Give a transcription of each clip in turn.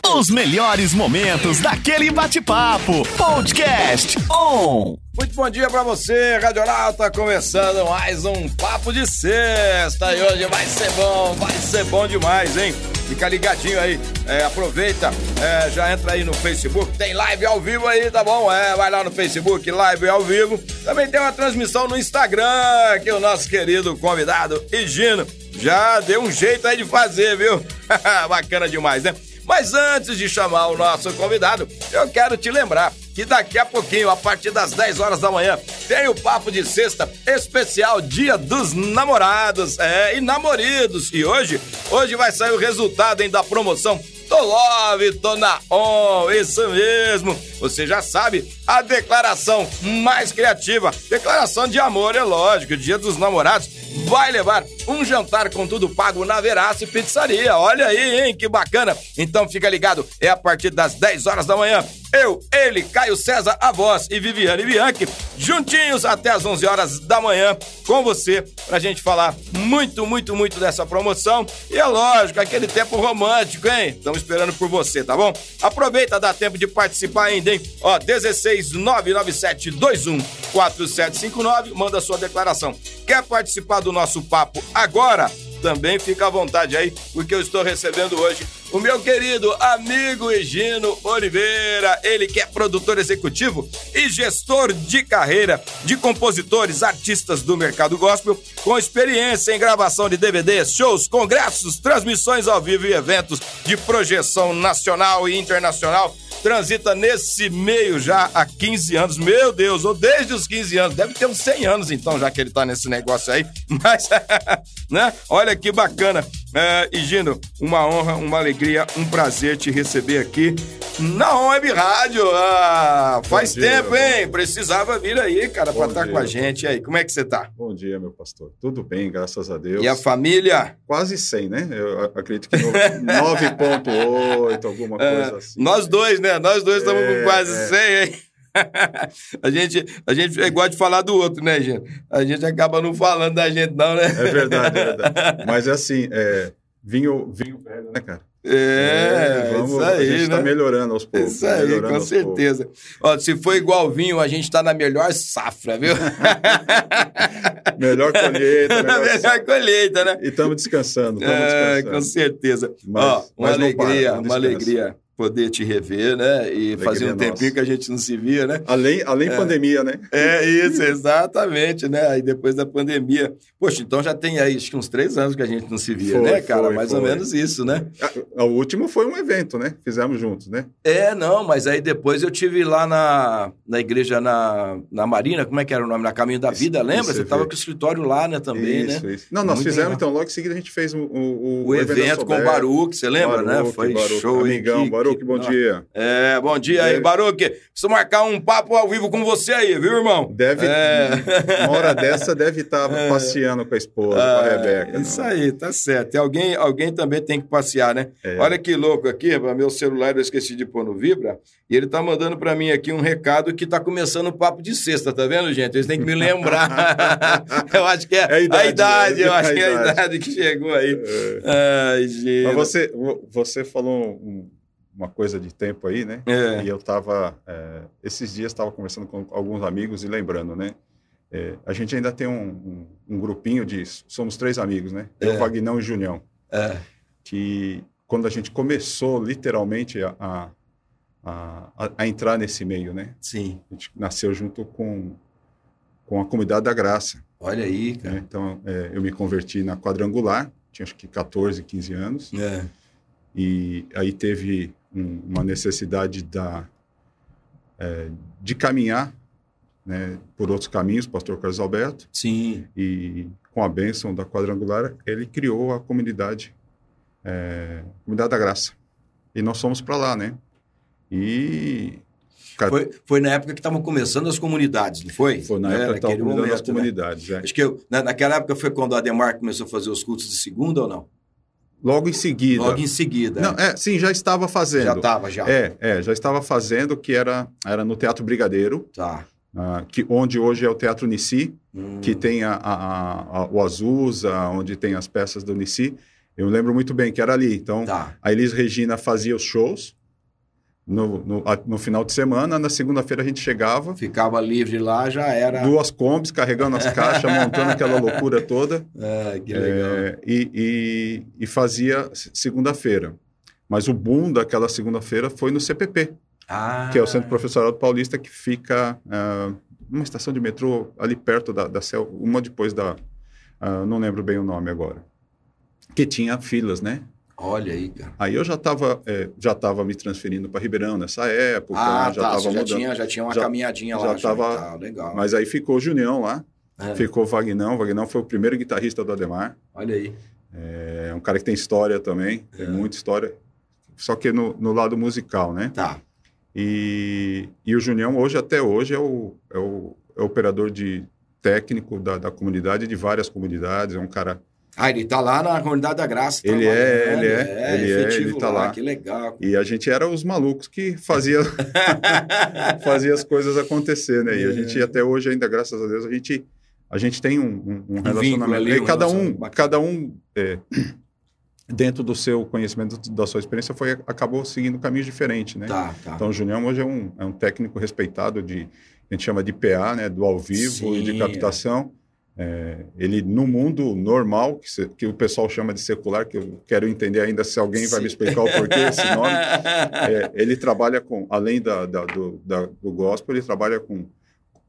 Os melhores momentos daquele bate-papo. Podcast On. Muito bom dia pra você, Radionauta, começando mais um Papo de Sexta. E hoje vai ser bom, vai ser bom demais, hein? Fica ligadinho aí, é, aproveita, é, já entra aí no Facebook, tem live ao vivo aí, tá bom? É, vai lá no Facebook, live ao vivo. Também tem uma transmissão no Instagram, que o nosso querido convidado Higino já deu um jeito aí de fazer, viu? Bacana demais, né? Mas antes de chamar o nosso convidado, eu quero te lembrar que daqui a pouquinho, a partir das 10 horas da manhã, tem o Papo de Sexta especial Dia dos Namorados, é, e namoridos. E hoje, hoje vai sair o resultado hein, da promoção Tô Love, tô na On, isso mesmo. Você já sabe, a declaração mais criativa, declaração de amor, é lógico, Dia dos Namorados, vai levar um jantar com tudo pago na Verace Pizzaria. Olha aí, hein, que bacana. Então fica ligado, é a partir das 10 horas da manhã. Eu, ele, Caio César, a voz e Viviane Bianchi, juntinhos até as 11 horas da manhã com você, pra gente falar muito, muito, muito dessa promoção. E é lógico, aquele tempo romântico, hein? Estamos esperando por você, tá bom? Aproveita, dá tempo de participar ainda, hein? Ó, 16 997 21 4759, manda sua declaração. Quer participar do nosso papo agora? Também fica à vontade aí, porque eu estou recebendo hoje. O meu querido amigo Egino Oliveira, ele que é produtor executivo e gestor de carreira de compositores, artistas do mercado gospel, com experiência em gravação de DVDs, shows, congressos, transmissões ao vivo e eventos de projeção nacional e internacional transita nesse meio já há 15 anos. Meu Deus, ou desde os 15 anos. Deve ter uns 100 anos então, já que ele tá nesse negócio aí. Mas, né? Olha que bacana. É, Gino, uma honra, uma alegria, um prazer te receber aqui na Web Rádio. Ah, faz dia, tempo, hein? Precisava vir aí, cara, pra Bom estar dia. com a gente. E aí, como é que você tá? Bom dia, meu pastor. Tudo bem, graças a Deus. E a família? Quase 100, né? Eu acredito que no- 9.8, alguma É, coisa assim. nós dois, né? Nós dois estamos É, com quase é. 100, hein? a, gente, a gente é igual de falar do outro, né, gente? A gente acaba não falando da gente, não, né? É verdade, é verdade. Mas é assim, é, vinho, vinho velho, né, cara? É, vamos, isso a aí, gente né? tá melhorando aos poucos. Isso aí, com certeza. Ó, se for igual vinho, a gente tá na melhor safra, viu? Melhor colheita, melhor... melhor colheita, né? E estamos descansando, estamos É, descansando. com certeza. Mas- Ó, uma mas alegria, para, uma descansa. alegria poder te rever, né? E Alegria fazia um tempinho nossa. que a gente não se via, né? Além, além pandemia, né? É isso, exatamente, né? Aí depois da pandemia. Poxa, então já tem aí acho que uns três anos que a gente não se via, Foi, né, cara? foi, Mais ou foi. menos isso, né? O último foi um evento, né? Fizemos juntos, né? É, não, mas aí depois eu tive lá na, na igreja na, na Marina, como é que era o nome? Na Caminho da Isso- Vida, lembra? isso, Você tava evento. com o escritório lá, né, também, isso, né? isso. Não, nós Muito fizemos, legal. então, logo em seguida a gente fez o, o, O evento com o Baruque, você lembra, né? Baruque, Foi Baruque. show, hein? Amigão, Que- Baruque, que- bom dia. É, bom dia aí, Baruque. Preciso marcar um papo ao vivo com você aí, viu, irmão? Deve, É. uma hora dessa deve estar passeando com a esposa, com a Ah, Rebeca. Isso não. aí, tá certo. E alguém, alguém também tem que passear, né? É. Olha que louco aqui, meu celular eu esqueci de pôr no Vibra, e ele tá mandando pra mim aqui um recado que tá começando o papo de sexta, tá vendo, gente? Eles têm que me lembrar. eu acho que é, É a idade, a idade, né? eu acho A que é a idade. idade que chegou aí. É. Ai, gente. Mas você, você falou um- uma coisa de tempo aí, né? É. E eu estava, esses dias estava conversando com alguns amigos e lembrando, né? É, a gente ainda tem um, um, um grupinho de, somos três amigos, né? Eu, É. Vagnão e Junião. É. que quando a gente começou literalmente a, a, a, a entrar nesse meio, né? Sim. A gente nasceu junto com, com a Comunidade da Graça. Olha aí, Né? cara. Então, é, eu me converti na quadrangular, tinha acho que 14, 15 anos, É. e aí teve um- uma necessidade da, é, de caminhar né, por outros caminhos, pastor Carlos Alberto, Sim. e com a bênção da quadrangular, ele criou a comunidade, é, Comunidade da Graça. E nós fomos para lá, né? E Foi, foi na época que estavam começando as comunidades, não foi? foi na É, época que estava naquele cuidando das momento, né? comunidades. é. Acho que eu, na- naquela época foi quando o Ademar começou a fazer os cultos de segunda ou não? Logo em seguida. Logo em seguida. Não, é, sim, já estava fazendo. já estava, já. É, é, já estava fazendo, que era, era no Teatro Brigadeiro, Tá. ah, que, onde hoje é o Teatro Nici, Hum. que tem a, a- a- a- o Azusa, onde tem as peças do Nici. Eu lembro muito bem que era ali. Então, Tá. a Elis Regina fazia os shows no, no, no final de semana. Na segunda-feira a gente chegava, Ficava livre lá, já era. duas combis carregando as caixas, montando aquela loucura toda. Ah, que legal. É, e, e- e fazia se- segunda-feira. Mas o boom daquela segunda-feira foi no CPP, Ah, que é o Centro Professorado Paulista, que fica ah, numa estação de metrô ali perto da, da CEL, uma depois da. ah, não lembro bem o nome agora. Que tinha filas, né? Olha aí, cara. Aí eu já estava já tava me transferindo para Ribeirão nessa época, Ah, já tá. já tinha, já tinha uma Já- caminhadinha já lá. tava- tá, legal. Mas aí ficou o Junião lá, É, ficou o Vagnão. O Vagnão foi o primeiro guitarrista do Ademar. Olha aí. É um cara que tem história também, tem É. muita história, só que no, no lado musical, né? Tá. E, e o Junião, hoje, até hoje, é o, é o, é o operador de técnico da, da comunidade, de várias comunidades, é um cara... Ah, ele tá lá na Comunidade da Graça. Ele trabalhando, é, ele é, ele é, efetivo ele tá lá. Que legal. E a gente era os malucos que fazia, fazia as coisas acontecer, né? E a É. gente, até hoje, ainda, graças a Deus, a gente, a gente tem um, um- um relacionamento. ali, e um cada um, relacionamento bacana. cada um é, dentro do seu conhecimento, da sua experiência, foi, acabou seguindo caminhos diferentes, né? Tá, tá. Então, o Junião hoje é um, é um técnico respeitado de, a gente chama de PA, né? Do ao vivo e de Sim, captação. É, ele, no mundo normal, que, se- que o pessoal chama de secular, que eu quero entender ainda se alguém vai me Sim. explicar o porquê esse nome, é, ele trabalha com, além da, da- do, da- do gospel, ele trabalha com,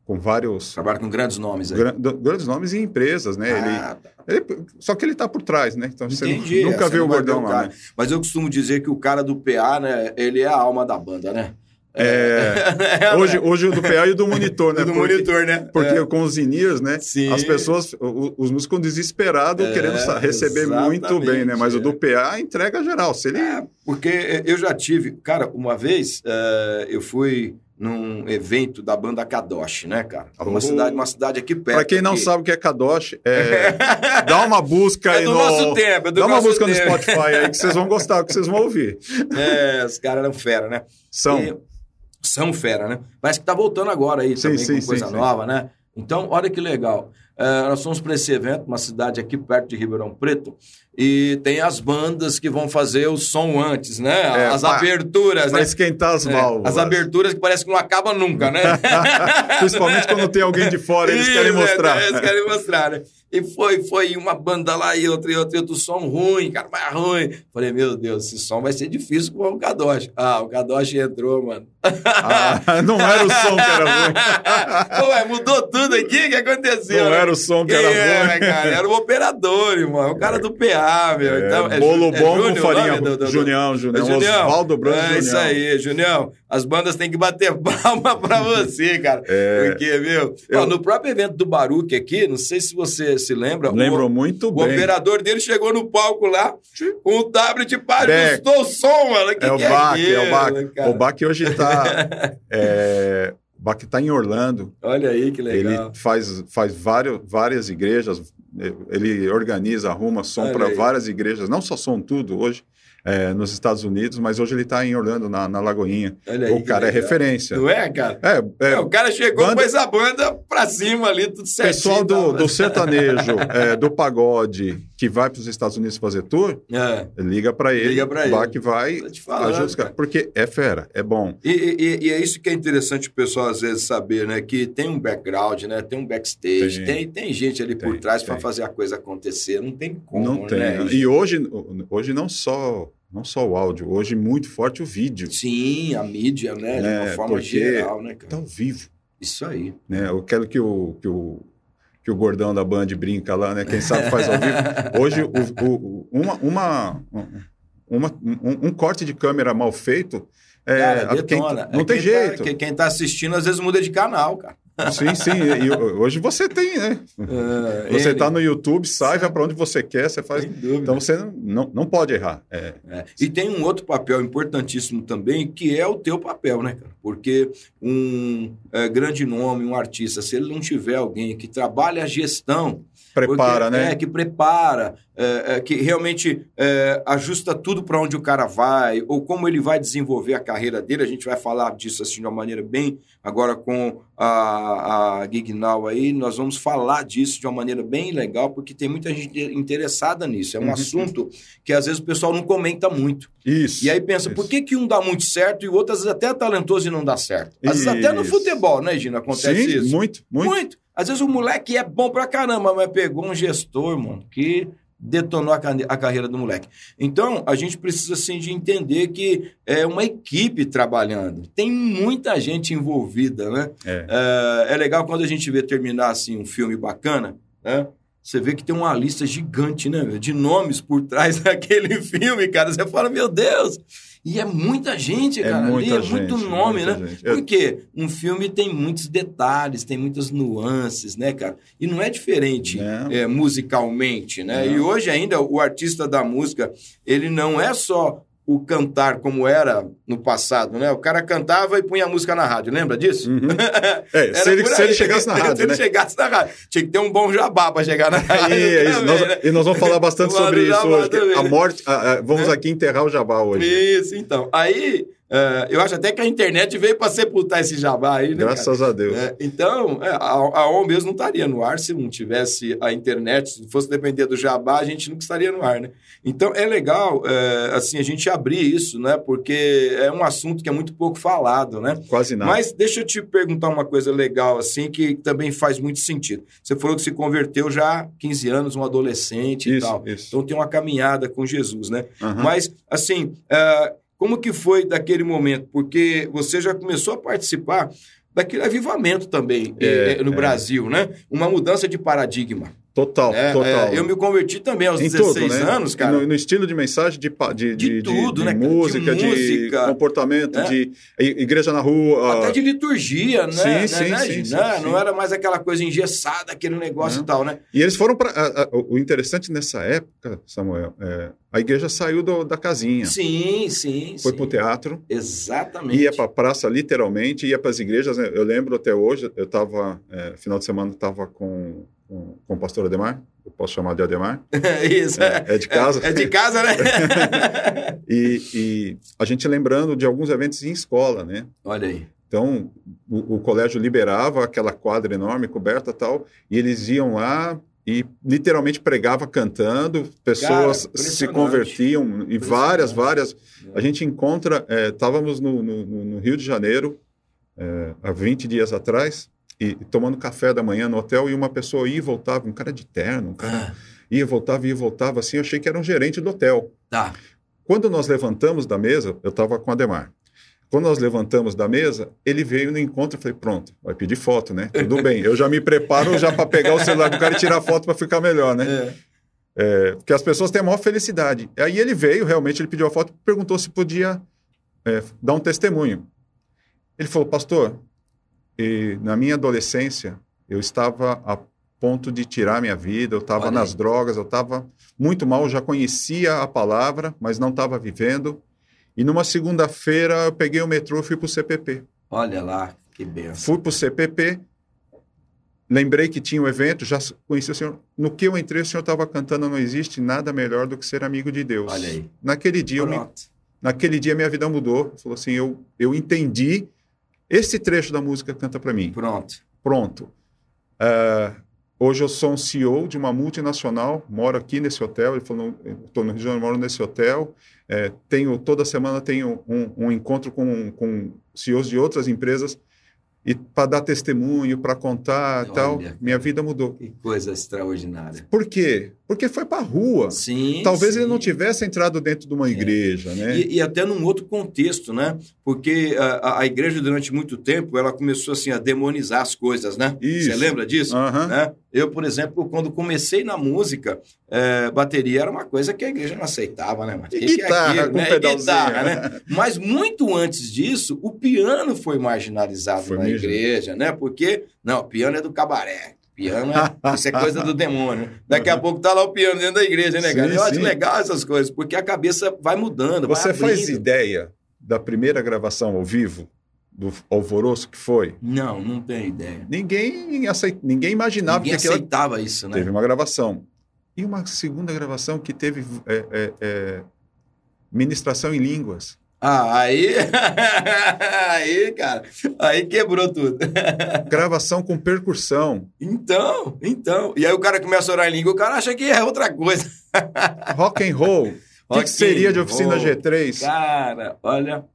com vários Trabalha com grandes nomes aí. gran- grandes nomes e empresas, né? Ah, tá. Ele, ele- só que ele está por trás, né? Então você Entendi. nunca vê não o gordão lá, né? Mas eu costumo dizer que o cara do PA, né? Ele é a alma da banda, né? É, hoje, hoje o do PA e o do monitor, né? do Porque- monitor, né? Porque É. com os in-ears, né? Sim. As pessoas, o- os músicos desesperados É, querendo receber muito bem, né? Mas é. o do PA entrega geral. Se ele. É, porque eu já tive, cara, uma vez eh, eu fui num evento da banda Kadosh, né, cara? Uma Oh. cidade, uma cidade aqui perto. Pra quem não aqui. sabe o que é Kadosh, é, dá uma busca É aí do no. nosso tempo, é do dá uma busca no tempo. Spotify aí que vocês vão gostar, que vocês vão ouvir. É, os caras eram fera, né? São. E- são fera, né? Parece que tá voltando agora aí Sim, também sim, com sim, coisa nova, né? Então, olha que legal. É, nós fomos para esse evento, uma cidade aqui perto de Ribeirão Preto, e tem as bandas que vão fazer o som antes, né? É, as aberturas, Pra né? esquentar as É, válvulas. as aberturas que parece que não acabam nunca, né? Principalmente quando tem alguém de fora, eles Isso, querem é, mostrar. Eles querem mostrar, né? E foi, foi uma banda lá e outra, e outra, e outro som ruim, cara, mais ruim. Falei, meu Deus, esse som vai ser difícil com o Kadosh. Ah, o Kadosh entrou, mano. Ah, não era o som que era ruim. Ué, mudou tudo aqui? O que aconteceu? Não né? era o som que era era, ruim. cara? Era o operador, irmão. O cara do PA, meu. É, então, é bolo é bom Júnior com o farinha. do- do- Junião, Junião. É Junião. Osvaldo Branco É isso Junião. aí, Junião. As bandas têm que bater palma pra você, cara. É. Porque, viu? Eu- Ó, no próprio evento do Baruque aqui, não sei se você se lembra. o- Lembro muito O bem. operador dele chegou no palco lá com o tablet para ajustou o som, mano. Que É o que Bach, é o Bach. cara? O Bach hoje. É, o Bach está em Orlando. Olha aí que legal. Ele faz, faz vários, várias igrejas. Ele organiza, arruma som para várias igrejas, não só som tudo hoje, é, nos Estados Unidos, mas hoje ele está em Orlando, na, na Lagoinha. Olha aí o cara é referência. Não é, cara? É, é, É, o cara chegou banda- com essa banda pra cima ali, tudo certinho. pessoal do, tá? do sertanejo, é, do pagode, que vai para os Estados Unidos fazer tour, É. liga para ele, Liga pra o ele. Bach vai, Tô te falando, ajuda os caras, cara. porque é fera, é bom. E, e- e é isso que é interessante o pessoal às vezes saber, né? Que tem um background, né? Tem um backstage, Tem. tem, tem, gente ali por Tem, trás para fazer a coisa acontecer. Não tem como, não tem. né? E hoje, hoje não só não só o áudio, hoje muito forte o vídeo. Sim, a mídia, né? De uma É, forma geral, né, cara? Tá ao vivo, Isso aí. né? Eu quero que o, que o que o gordão da Band brinca lá, né? Quem sabe faz ao vivo. Hoje o, o- uma, uma, uma- um, um corte de câmera mal feito é, Cara, quem- não É tem quem tá- jeito. quem, quem tá assistindo às vezes muda de canal, cara. Sim, sim. E, hoje você tem, né? É, Você ele- tá no YouTube, sai, vai para onde você quer, você faz. Então você não, não, não pode errar. É, É. E tem um outro papel importantíssimo também, que é o teu papel, né, cara? Porque um é, grande nome, um artista, se ele não tiver alguém que trabalhe a gestão, Prepara, Porque- né? É, que prepara, é, é, que realmente é, ajusta tudo para onde o cara vai, ou como ele vai desenvolver a carreira dele. A gente vai falar disso assim de uma maneira bem. Agora com a, a Gig Now aí, nós vamos falar disso de uma maneira bem legal, porque tem muita gente interessada nisso. É um Uhum. assunto que às vezes o pessoal não comenta muito. Isso. E aí pensa, isso. por que, que um dá muito certo e o outro às vezes até é talentoso e não dá certo? Às vezes até no futebol, né, Gina? Acontece Sim, isso. muito, muito. Muito. Às vezes o moleque é bom pra caramba, mas pegou um gestor, mano, que detonou a, a carreira do moleque. Então, a gente precisa, assim, de entender que é uma equipe trabalhando. Tem muita gente envolvida, né? É. É, é legal quando a gente vê terminar, assim, um filme bacana, né? Você vê que tem uma lista gigante, né, meu, de nomes por trás daquele filme, cara. Você fala, meu Deus! E é muita gente, É cara. ali, muita é muito gente, nome, muita né? gente. Porque um filme tem muitos detalhes, tem muitas nuances, né, cara? E não é diferente Não. é, musicalmente, né? Não. E hoje ainda o artista da música, ele não é só o cantar como era no passado, né? O cara cantava e punha a música na rádio, lembra disso? Uhum. É, se ele, se ele chegasse na se rádio, ele né? chegasse na rádio. Tinha que ter um bom jabá pra chegar na rádio. É também, Nós- né? e nós vamos falar bastante sobre isso hoje. também. A morte. a- a- vamos Né? aqui enterrar o jabá hoje. Isso, então. Aí, eh, eu acho até que a internet veio pra sepultar esse jabá aí, né? cara? Graças a Deus. É, então, é, a, a ON mesmo não estaria no ar se não tivesse a internet. Se fosse depender do jabá, a gente nunca estaria no ar, né? Então, é legal, é, assim, a gente abrir isso, né? Porque é um assunto que é muito pouco falado, né? Quase nada. Mas deixa eu te perguntar uma coisa legal, assim, que também faz muito sentido. Você falou que se converteu já há 15 anos, um adolescente e isso, tal. isso. Então, tem uma caminhada com Jesus, né? Aham. Mas, assim, é, como que foi daquele momento? Porque você já começou a participar daquele avivamento também É, eh, no é. Brasil, né? Uma mudança de paradigma. Total, né? total. É, eu me converti também aos em 16 tudo, né? anos, cara. No, no estilo de mensagem, de, pa- de, De tudo, de né, cara? De música, de, música, comportamento, né? de igreja na rua. Até de liturgia, né? Sim, né, sim, né, sim, sim, Né? sim. Não era mais aquela coisa engessada, aquele negócio Não. e tal, né? E eles foram para. O interessante nessa época, Samuel, é, a igreja saiu do- da casinha. Sim, sim, Foi para o teatro, Exatamente. ia para a praça, literalmente, ia para as igrejas. né? Eu lembro até hoje, eu estava, final de semana, estava com, com, com o pastor Ademar, eu posso chamar de Ademar, Isso, é. é, é de casa. É, é de casa, né? E, e a gente lembrando de alguns eventos em escola, né? Olha aí. Então, o, o colégio liberava aquela quadra enorme, coberta e tal, e eles iam lá e literalmente pregava cantando, pessoas Cara, se convertiam, e várias, várias. A gente encontra, é, estávamos no, no- no- no Rio de Janeiro, é, há 20 dias atrás, e, tomando café da manhã no hotel, e uma pessoa ia e voltava, um cara de terno, um cara Ah, ia, voltava, ia e voltava, assim, eu achei que era um gerente do hotel. tá. Quando nós levantamos da mesa, eu estava com o Ademar. Quando nós levantamos da mesa, ele veio no encontro e falei: pronto, vai pedir foto, né? Tudo bem, eu já me preparo já para pegar o celular do cara e tirar foto para ficar melhor, né? É. É, porque as pessoas têm a maior felicidade. Aí ele veio, realmente, ele pediu a foto, perguntou se podia é, dar um testemunho. Ele falou: pastor, e na minha adolescência, eu estava a ponto de tirar minha vida, eu estava nas drogas, eu estava muito mal, eu já conhecia a palavra, mas não estava vivendo. E numa segunda-feira eu peguei o metrô e fui para o CPP. Olha lá, que benção. Fui para o CPP, lembrei que tinha o evento, já conheci o senhor. No que eu entrei, o senhor estava cantando Não Existe Nada Melhor do que Ser Amigo de Deus. Olha aí. Naquele dia, eu me- naquele dia minha vida mudou. Falou assim, eu, eu entendi esse trecho da música canta para mim. Pronto. Pronto. Ah, hoje eu sou um CEO de uma multinacional, moro aqui nesse hotel. Ele falou, estou no Rio de Janeiro, moro nesse hotel. É, tenho toda semana tenho um, um encontro com, com CEOs de outras empresas e para dar testemunho, para contar, e tal. Olha, Minha vida mudou. Que coisa extraordinária. Por quê? Porque foi para a rua. Sim. Talvez sim. ele não tivesse entrado dentro de uma igreja, né? E, e até num outro contexto, né? Porque a, a- igreja, durante muito tempo, ela começou assim a demonizar as coisas, né? Isso. Você lembra disso? Aham. Né? Eu, por exemplo, quando comecei na música, eh, bateria era uma coisa que a igreja não aceitava, né? Mas E que que é guitarra, aquilo, com né? Pedalzinho. guitarra, né? Mas muito antes disso, o piano foi marginalizado Foi na mesmo. igreja, né? Porque, não, o piano é do cabaré. Piano é, isso é coisa do demônio. Daqui a pouco tá lá o piano dentro da igreja, né, Sim, cara? Eu acho sim. legal essas coisas, porque a cabeça vai mudando, Você vai faz ideia da primeira gravação ao vivo do alvoroço que foi? Não, não tenho ideia. Ninguém, aceit... Ninguém imaginava Ninguém que aquela aceitava isso, né? teve uma gravação. E uma segunda gravação que teve é, é, é, ministração em línguas. Ah, aí. aí, cara. Aí quebrou tudo. Gravação com percussão. Então, então. E aí o cara começa a orar em língua, o cara acha que é outra coisa. Rock and roll. O que, que seria de oficina roll. G3? Cara, olha.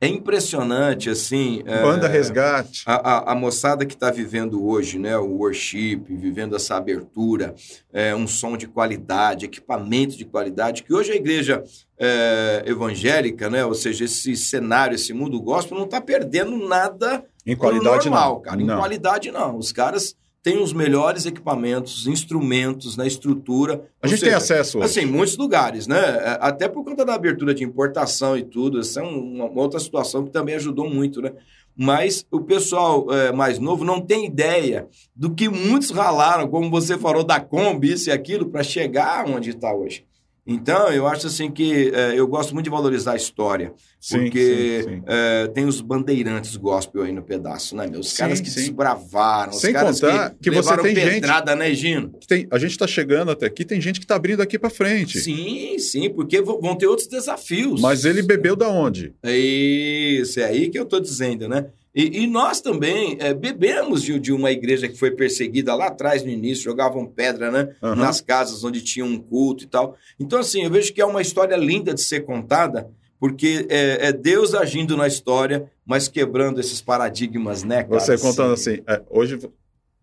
É impressionante, assim. é, Banda Resgate. A, a, a moçada que está vivendo hoje, né, o worship, vivendo essa abertura, é, um som de qualidade, equipamento de qualidade, que hoje a igreja é, evangélica, né, ou seja, esse cenário, esse mundo gospel, não está perdendo nada Em qualidade, normal, não. cara. Em Não. qualidade, não. Os caras têm os melhores equipamentos, instrumentos, na estrutura. A gente tem seja, acesso. hoje. Assim, em muitos lugares, né? É, Até por conta da abertura de importação e tudo. Essa é um- uma outra situação que também ajudou muito, né? Mas o pessoal é, mais novo não tem ideia do que muitos ralaram, como você falou, da Kombi, isso e aquilo, para chegar onde está hoje. Então, eu acho assim que é, eu gosto muito de valorizar a história, Sim, porque sim, sim. é, tem os bandeirantes gospel aí no pedaço, né, meu? Os caras que desbravaram, os Sem caras contar que você levaram tem gente- pedrada, né, Gino? Tem- a gente está chegando até aqui, tem gente que está abrindo aqui para frente. Sim, sim, porque vão ter outros desafios. Mas ele bebeu da onde? É Isso, é aí que eu estou dizendo, né? E, e nós também é, bebemos de, de uma igreja que foi perseguida lá atrás no início, jogavam pedra, né? Aham. Nas casas onde tinha um culto e tal. Então, assim, eu vejo que é uma história linda de ser contada, porque é, é Deus agindo na história, mas quebrando esses paradigmas, né, cara? Você contando assim, é, hoje,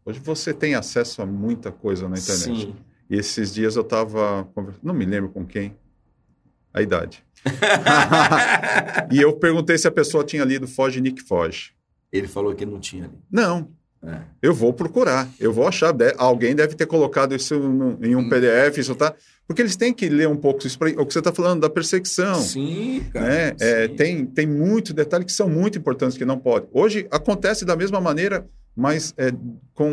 hoje você tem acesso a muita coisa na internet. Sim. E esses dias eu estava conversando, não me lembro com quem, a idade. e eu perguntei se a pessoa tinha lido Foge Nick Foge. Ele falou que não tinha ali. Não. É. Eu vou procurar, eu vou achar. Alguém deve ter colocado isso em um. PDF, isso tá. Porque eles têm que ler um pouco isso pra, o que você está falando da perseguição. Sim, cara. né? É, sim. tem, tem muitos detalhes que são muito importantes que não pode. Hoje acontece da mesma maneira, mas é, com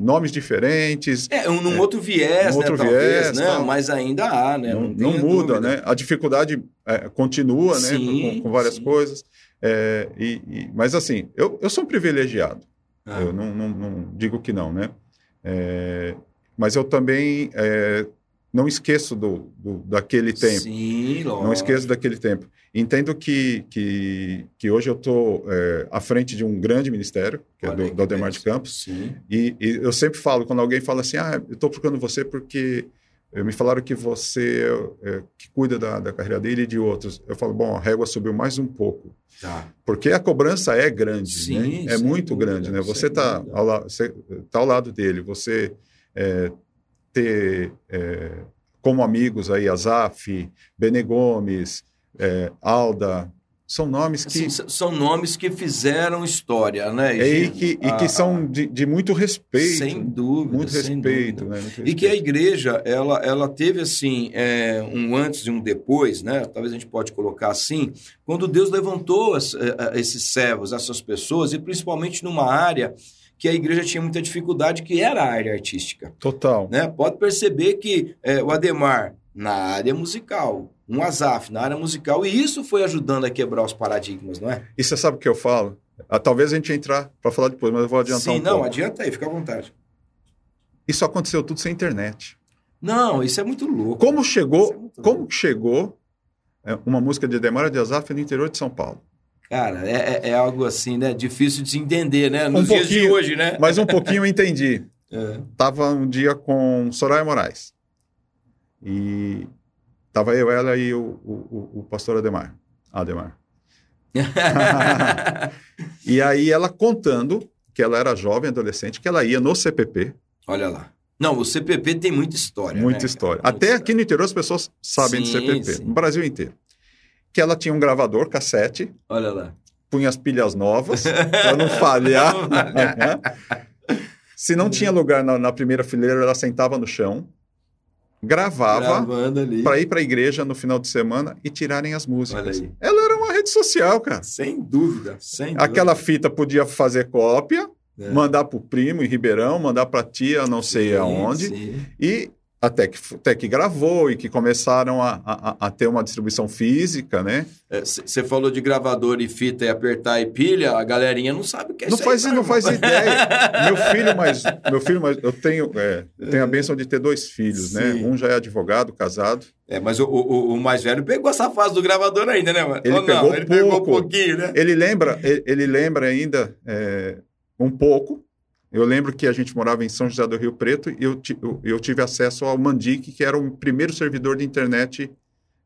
nomes diferentes. É, um, num outro viés, né, outro talvez, viés, né? tal. Mas ainda há, né? não, tenha não muda, dúvida. né? A dificuldade é, continua, né? Sim, Com, com várias sim. coisas. É, e, e- mas assim, eu, eu sou um privilegiado. Ah. Eu não, não- não digo que não, né? É, mas eu também é, não esqueço do, do- daquele tempo. Sim, lógico. Não esqueço daquele tempo. Entendo que, que, que hoje eu estou à frente de um grande ministério, que é Olha do, aí que do Ademar de. Campos, Sim. e, e eu sempre falo, quando alguém fala assim, ah, eu estou procurando você porque me falaram que você é, que cuida da, da carreira dele e de outros. Eu falo, bom, a régua subiu mais um pouco. Tá. Porque a cobrança é grande, Sim, né? É muito dúvida, grande, né? Você está ao, tá ao lado dele, você é, ter é, como amigos aí Azaf, Bene Gomes, Alda, são nomes que... Assim, são nomes que fizeram história, né? é, e Gino? que, e que Ah, são de, de muito respeito. Sem dúvida, muito sem respeito, dúvida. né? Muito E que a respeito. igreja, ela, ela teve, assim, é, um antes e um depois, né? Talvez a gente pode colocar assim, quando Deus levantou as- eh, eh, esses servos, essas pessoas, e principalmente numa área que a igreja tinha muita dificuldade, que era a área artística. Total. né? Pode perceber que é, o Ademar na área musical, um Azaf na área musical, e isso foi ajudando a quebrar os paradigmas, não é? E você sabe o que eu falo? Ah, talvez a gente entrar para falar depois, mas eu vou adiantar Sim, um não, pouco. adianta aí, fica à vontade. Isso aconteceu tudo sem internet. Não, isso é muito louco. Como chegou, Isso é como louco. chegou é, uma música de Demara de Azaf no interior de São Paulo? Cara, é, é- é algo assim, né? Difícil de se entender, né? Nos Um dias de hoje, né? Mas um pouquinho eu entendi. É. Tava um dia com Soraya Moraes. E tava eu, ela e o, o, o- pastor Ademar. Ademar. E aí ela contando que ela era jovem, adolescente, que ela ia no CPP, Olha lá. Não, o CPP tem muita história. muita né, história. Muita Até história. aqui no interior as pessoas sabem Sim, CPP, sim. no Brasil inteiro. Que ela tinha um gravador, cassete, Olha lá. punha as pilhas novas para não falhar. Se não tinha lugar na, na primeira fileira, ela sentava no chão, gravava para ir para a igreja no final de semana e tirarem as músicas. Ela era uma rede social, cara. Sem dúvida, sem dúvida. Aquela fita podia fazer cópia, É. mandar para o primo em Ribeirão, mandar para tia, não sei Sim, aonde, sim. e até que, até que gravou e que começaram a, a, a ter uma distribuição física, né? Você é, falou de gravador e fita e apertar e pilha, a galerinha não sabe o que é não isso faz, aí, Não faz ideia. meu filho, mas meu filho, mas eu tenho, é, tenho a benção de ter dois filhos, né? Sim. né? Um já é advogado, casado. É, mas o, o, o, mais velho pegou essa fase do gravador ainda, né? Mano? Ele, Ou pegou, não? ele pouco. pegou um pouquinho, né? Ele lembra, ele, ele lembra ainda é, um pouco, eu lembro que a gente morava em São José do Rio Preto e eu, eu, tive acesso ao Mandic, que era o primeiro servidor de internet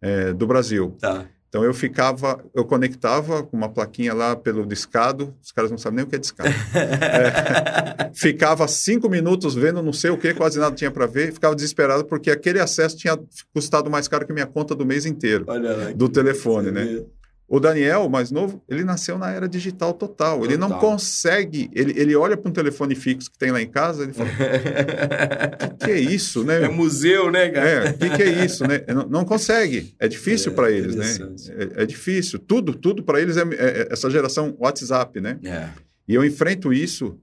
é, do Brasil. Tá. Então eu ficava, eu conectava com uma plaquinha lá pelo discado, os caras não sabem nem o que é discado. é, ficava cinco minutos vendo não sei o que, quase nada tinha para ver, ficava desesperado porque aquele acesso tinha custado mais caro que minha conta do mês inteiro, lá, do telefone, né? O Daniel, mais novo, ele nasceu na era digital total. total. Ele não consegue. Ele, ele olha para um telefone fixo que tem lá em casa ele fala: O que, que, é isso, né? É museu, né, cara? É, o que, que, é isso, né? Não, não consegue. É difícil é, para eles, né? É, é, difícil. Tudo, tudo para eles é, é, é, essa geração WhatsApp, né? É. E eu enfrento isso.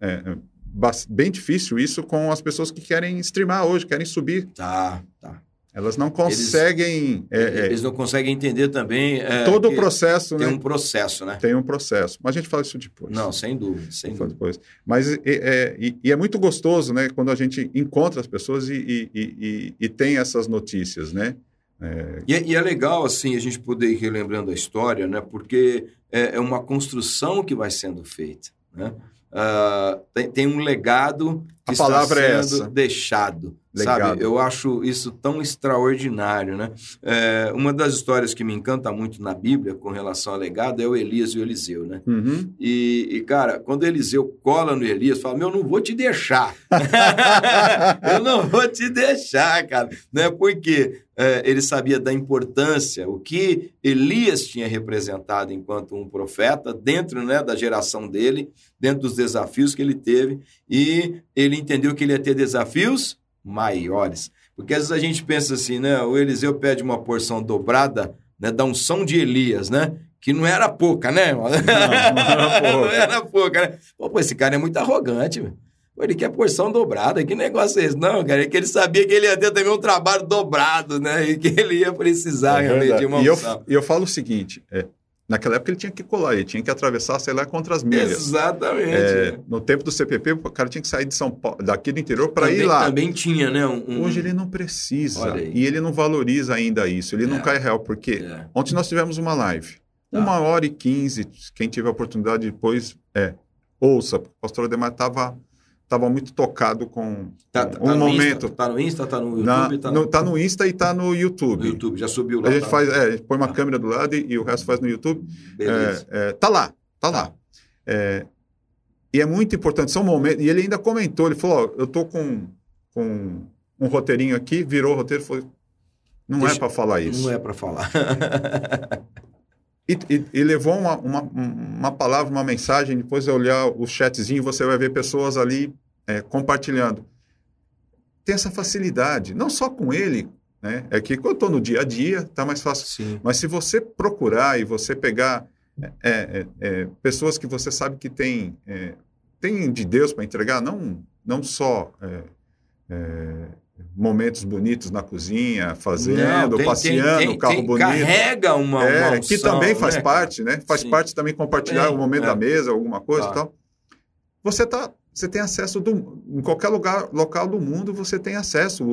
bem difícil isso com as pessoas que querem streamar hoje, querem subir. Tá, tá. Elas não conseguem. Eles, é, eles não conseguem entender também. É, todo o processo, tem né? Tem um processo, né? Tem um processo. Mas a gente fala isso depois. Não, sem dúvida. Sem dúvida. Depois. Mas é, é, e, e, é muito gostoso, né? Quando a gente encontra as pessoas e, e, e tem essas notícias, né? É... E, e, é legal, assim, a gente poder ir relembrando a história, né? Porque é, é uma construção que vai sendo feita, né? Uh, tem, tem, um legado que a palavra está é sendo é deixado. Legado. Sabe, eu acho isso tão extraordinário, né? É, uma das histórias que me encanta muito na Bíblia com relação a legado é o Elias e o Eliseu, né? Uhum. E, e, cara, quando Eliseu cola no Elias, fala: Meu, não vou te deixar. eu não vou te deixar, cara. Né? Porque é, ele sabia da importância, o que Elias tinha representado enquanto um profeta, dentro né, da geração dele, dentro dos desafios que ele teve, e ele entendeu que ele ia ter desafios maiores. Porque às vezes a gente pensa assim, né? O Eliseu pede uma porção dobrada né, da unção de Elias, né? Que não era pouca, né? Não, não era pouca. não era pouca, né? Pô, esse cara é muito arrogante. Pô, ele quer porção dobrada. Que negócio é esse? Não, cara, é que ele sabia que ele ia ter também um trabalho dobrado, né? E que ele ia precisar é realmente de uma. E eu, eu falo o seguinte, é, Naquela época ele tinha que colar, ele tinha que atravessar, sei lá, contra as milhas. Exatamente. É, no tempo do CPP, o cara tinha que sair de São Paulo, daqui do interior para ir lá. Também tinha, né? Um, Hoje ele não precisa. E ele não valoriza ainda isso. Ele é. não cai real, porque é. ontem nós tivemos uma live. Tá. Uma hora e quinze. Quem tiver a oportunidade depois, é, ouça. O pastor Ademar estava estava muito tocado com tá, tá um momento. Insta, tá no Insta, tá no YouTube? Na, tá, no... tá no Insta e tá no YouTube. No YouTube, já subiu lá. A gente tá. faz, é, a gente põe uma ah. câmera do lado e, e, o resto faz no YouTube. Beleza. É, é, tá lá, tá lá. É, e é muito importante, são momentos. E ele ainda comentou, ele falou: ó, eu tô com, com um roteirinho aqui, virou o roteiro, foi. Não Deixa, é para falar isso. Não é para falar. E, e, e, levou uma, uma, uma, palavra, uma mensagem, depois eu olhar o chatzinho, você vai ver pessoas ali é, compartilhando. Tem essa facilidade, não só com ele, né? É que quando eu estou no dia a dia, tá mais fácil. Sim. Mas se você procurar e você pegar é, é, é pessoas que você sabe que tem, é, tem de Deus para entregar, não, não só é, momentos bonitos na cozinha, fazendo, Não, tem, passeando, tem, tem, carro bonito. Carrega uma, é, uma Que também faz né? parte, né? Faz Sim. parte também compartilhar o momento é. da mesa, alguma coisa tá. e tal. Você tá, você tem acesso do, em qualquer lugar, local do mundo, você tem acesso.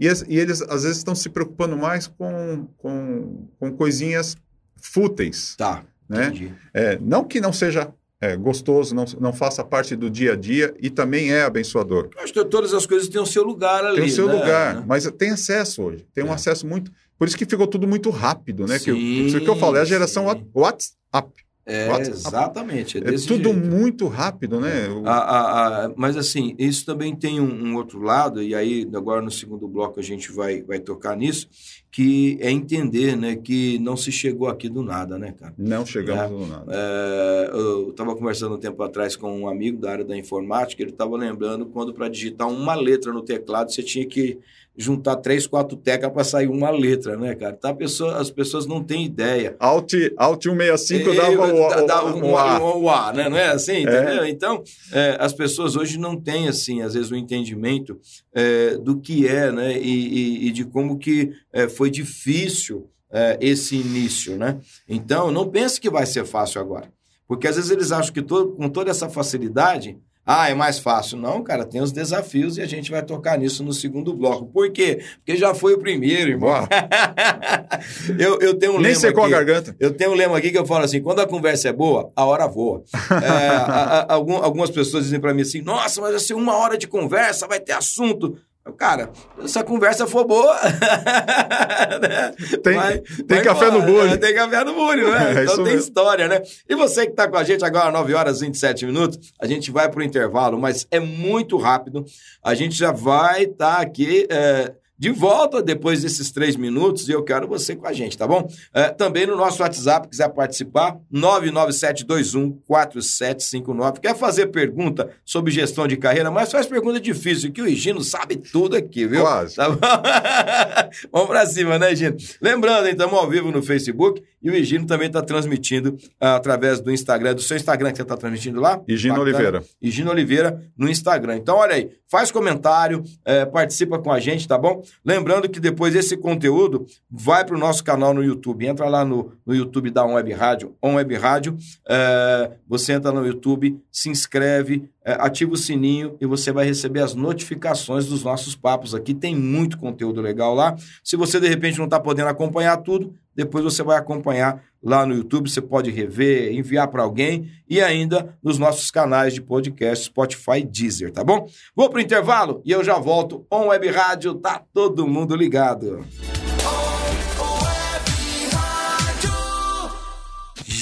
E, e eles às vezes estão se preocupando mais com, com, com coisinhas fúteis. Tá. Né? É, não que não seja é, gostoso, não, não faça parte do dia a dia e também é abençoador. Acho que todas as coisas têm o seu lugar ali. Tem o seu né? lugar, mas tem acesso hoje. Tem um é. acesso muito. Por isso que ficou tudo muito rápido, né? Sim, que, isso que eu falei, é a geração sim. WhatsApp. É, exatamente. É, é tudo jeito. muito rápido, né? A, a, a, mas assim, isso também tem um, um, outro lado, e aí agora no segundo bloco a gente vai, vai tocar nisso, que é entender, né, que não se chegou aqui do nada, né, cara? Não chegamos é, do nada. É, eu estava conversando um tempo atrás com um amigo da área da informática, ele estava lembrando quando para digitar uma letra no teclado você tinha que juntar três, quatro teclas para sair uma letra, né, cara? Tá, pessoa, as pessoas não têm ideia. Alt, Alt 165 dava o, dá, o, o, A. o, A, né? Não é assim? É. Entendeu? Então, é, as pessoas hoje não têm, assim, às vezes, o um entendimento é, do que é, né? E, e, e de como que é, foi difícil é, esse início, né? Então, não pense que vai ser fácil agora. Porque às vezes eles acham que todo, com toda essa facilidade ah, é mais fácil. Não, cara, tem os desafios e a gente vai tocar nisso no segundo bloco. Por quê? Porque já foi o primeiro, irmão. eu, eu tenho um Nem lema. secou aqui, a garganta. Eu tenho um lema aqui que eu falo assim: quando a conversa é boa, a hora voa. é, a, a, algumas pessoas dizem para mim assim: nossa, mas assim, uma hora de conversa vai ter assunto. Cara, se a conversa for boa. né? Tem, vai, tem vai café embora, no bullying. Né? Tem café no bullying, né? É, então tem mesmo. história, né? E você que está com a gente agora, 9 horas e 27 minutos, a gente vai para o intervalo, mas é muito rápido. A gente já vai estar tá aqui. É de volta depois desses três minutos e eu quero você com a gente, tá bom? É, também no nosso WhatsApp, quiser participar, 997214759. Quer fazer pergunta sobre gestão de carreira, mas faz pergunta difícil, que o Higino sabe tudo aqui, viu? Quase. Tá Vamos pra cima, né, Higino? Lembrando, estamos ao vivo no Facebook e o Higino também está transmitindo uh, através do Instagram, do seu Instagram que você está transmitindo lá. Higino Oliveira. Higino Oliveira no Instagram. Então, olha aí, faz comentário, é, participa com a gente, tá bom? Lembrando que depois esse conteúdo vai para o nosso canal no YouTube. Entra lá no, no YouTube da On Web Rádio, On Web Rádio. É, você entra no YouTube, se inscreve, ativa o sininho e você vai receber as notificações dos nossos papos aqui. Tem muito conteúdo legal lá. Se você de repente não está podendo acompanhar tudo, depois você vai acompanhar lá no YouTube, você pode rever, enviar para alguém e ainda nos nossos canais de podcast, Spotify Deezer, tá bom? Vou para o intervalo e eu já volto. On Web Rádio, tá todo mundo ligado.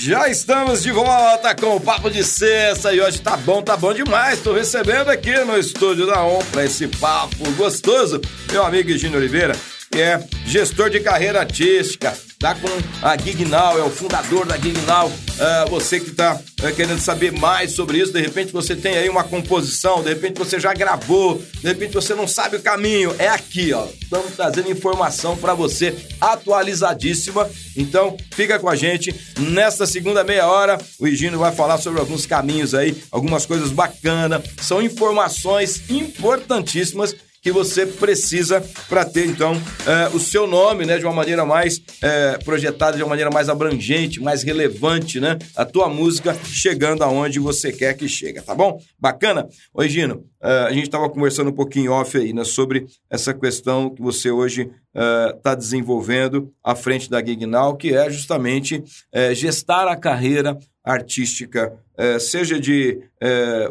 Já estamos de volta com o Papo de Sexta e hoje tá bom, tá bom demais. Estou recebendo aqui no estúdio da ON para esse papo gostoso meu amigo Egino Oliveira, que é gestor de carreira artística, tá com a Gignal, é o fundador da Gignal. Uh, você que está uh, querendo saber mais sobre isso, de repente você tem aí uma composição, de repente você já gravou, de repente você não sabe o caminho, é aqui, ó. Estamos trazendo informação para você atualizadíssima. Então, fica com a gente. Nesta segunda meia hora, o Higino vai falar sobre alguns caminhos aí, algumas coisas bacanas. São informações importantíssimas que você precisa para ter, então, é, o seu nome, né, de uma maneira mais é, projetada, de uma maneira mais abrangente, mais relevante, né? A tua música chegando aonde você quer que chegue, tá bom? Bacana? Oi, Gino, é, a gente estava conversando um pouquinho off aí, né, sobre essa questão que você hoje está é, desenvolvendo à frente da Gignal, que é justamente é, gestar a carreira artística, é, seja de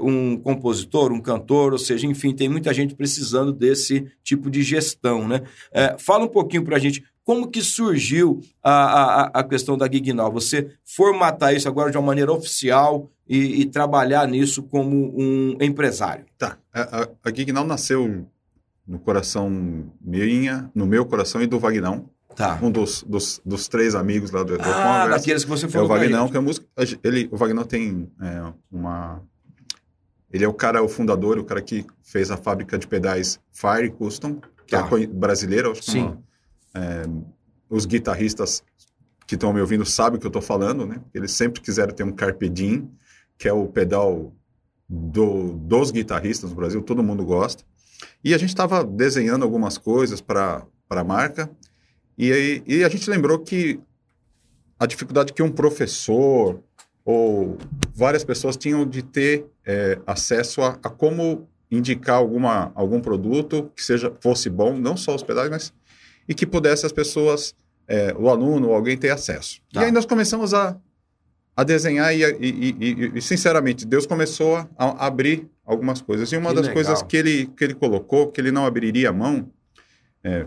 um compositor, um cantor, ou seja, enfim, tem muita gente precisando desse tipo de gestão, né? Fala um pouquinho para a gente como que surgiu a, a, a questão da Gignal, você formatar isso agora de uma maneira oficial e, e trabalhar nisso como um empresário. Tá, a, a, a Gignal nasceu no coração minha, no meu coração e do Vagnão, Tá. Um dos, dos, dos, três amigos lá do, do Ah, daqueles que você falou. É o Vagnão, que é música. Ele, o Vagnão tem é, uma. Ele é o cara, o fundador, o cara que fez a fábrica de pedais Fire Custom, que é tá. é brasileira, acho que Sim. Uma, é, os guitarristas que estão me ouvindo sabem o que eu estou falando, né? Eles sempre quiseram ter um Carpe Diem, que é o pedal do, dos guitarristas no Brasil, todo mundo gosta. E a gente estava desenhando algumas coisas para a marca. E, aí, e a gente lembrou que a dificuldade que um professor ou várias pessoas tinham de ter é, acesso a, a, como indicar alguma, algum produto que seja fosse bom, não só os pedais, mas e que pudesse as pessoas, é, o aluno ou alguém ter acesso. Tá. E aí nós começamos a, a desenhar e, e, e, e, sinceramente, Deus começou a, abrir algumas coisas. E uma que das legal. coisas que ele, que ele colocou, que ele não abriria a mão, é,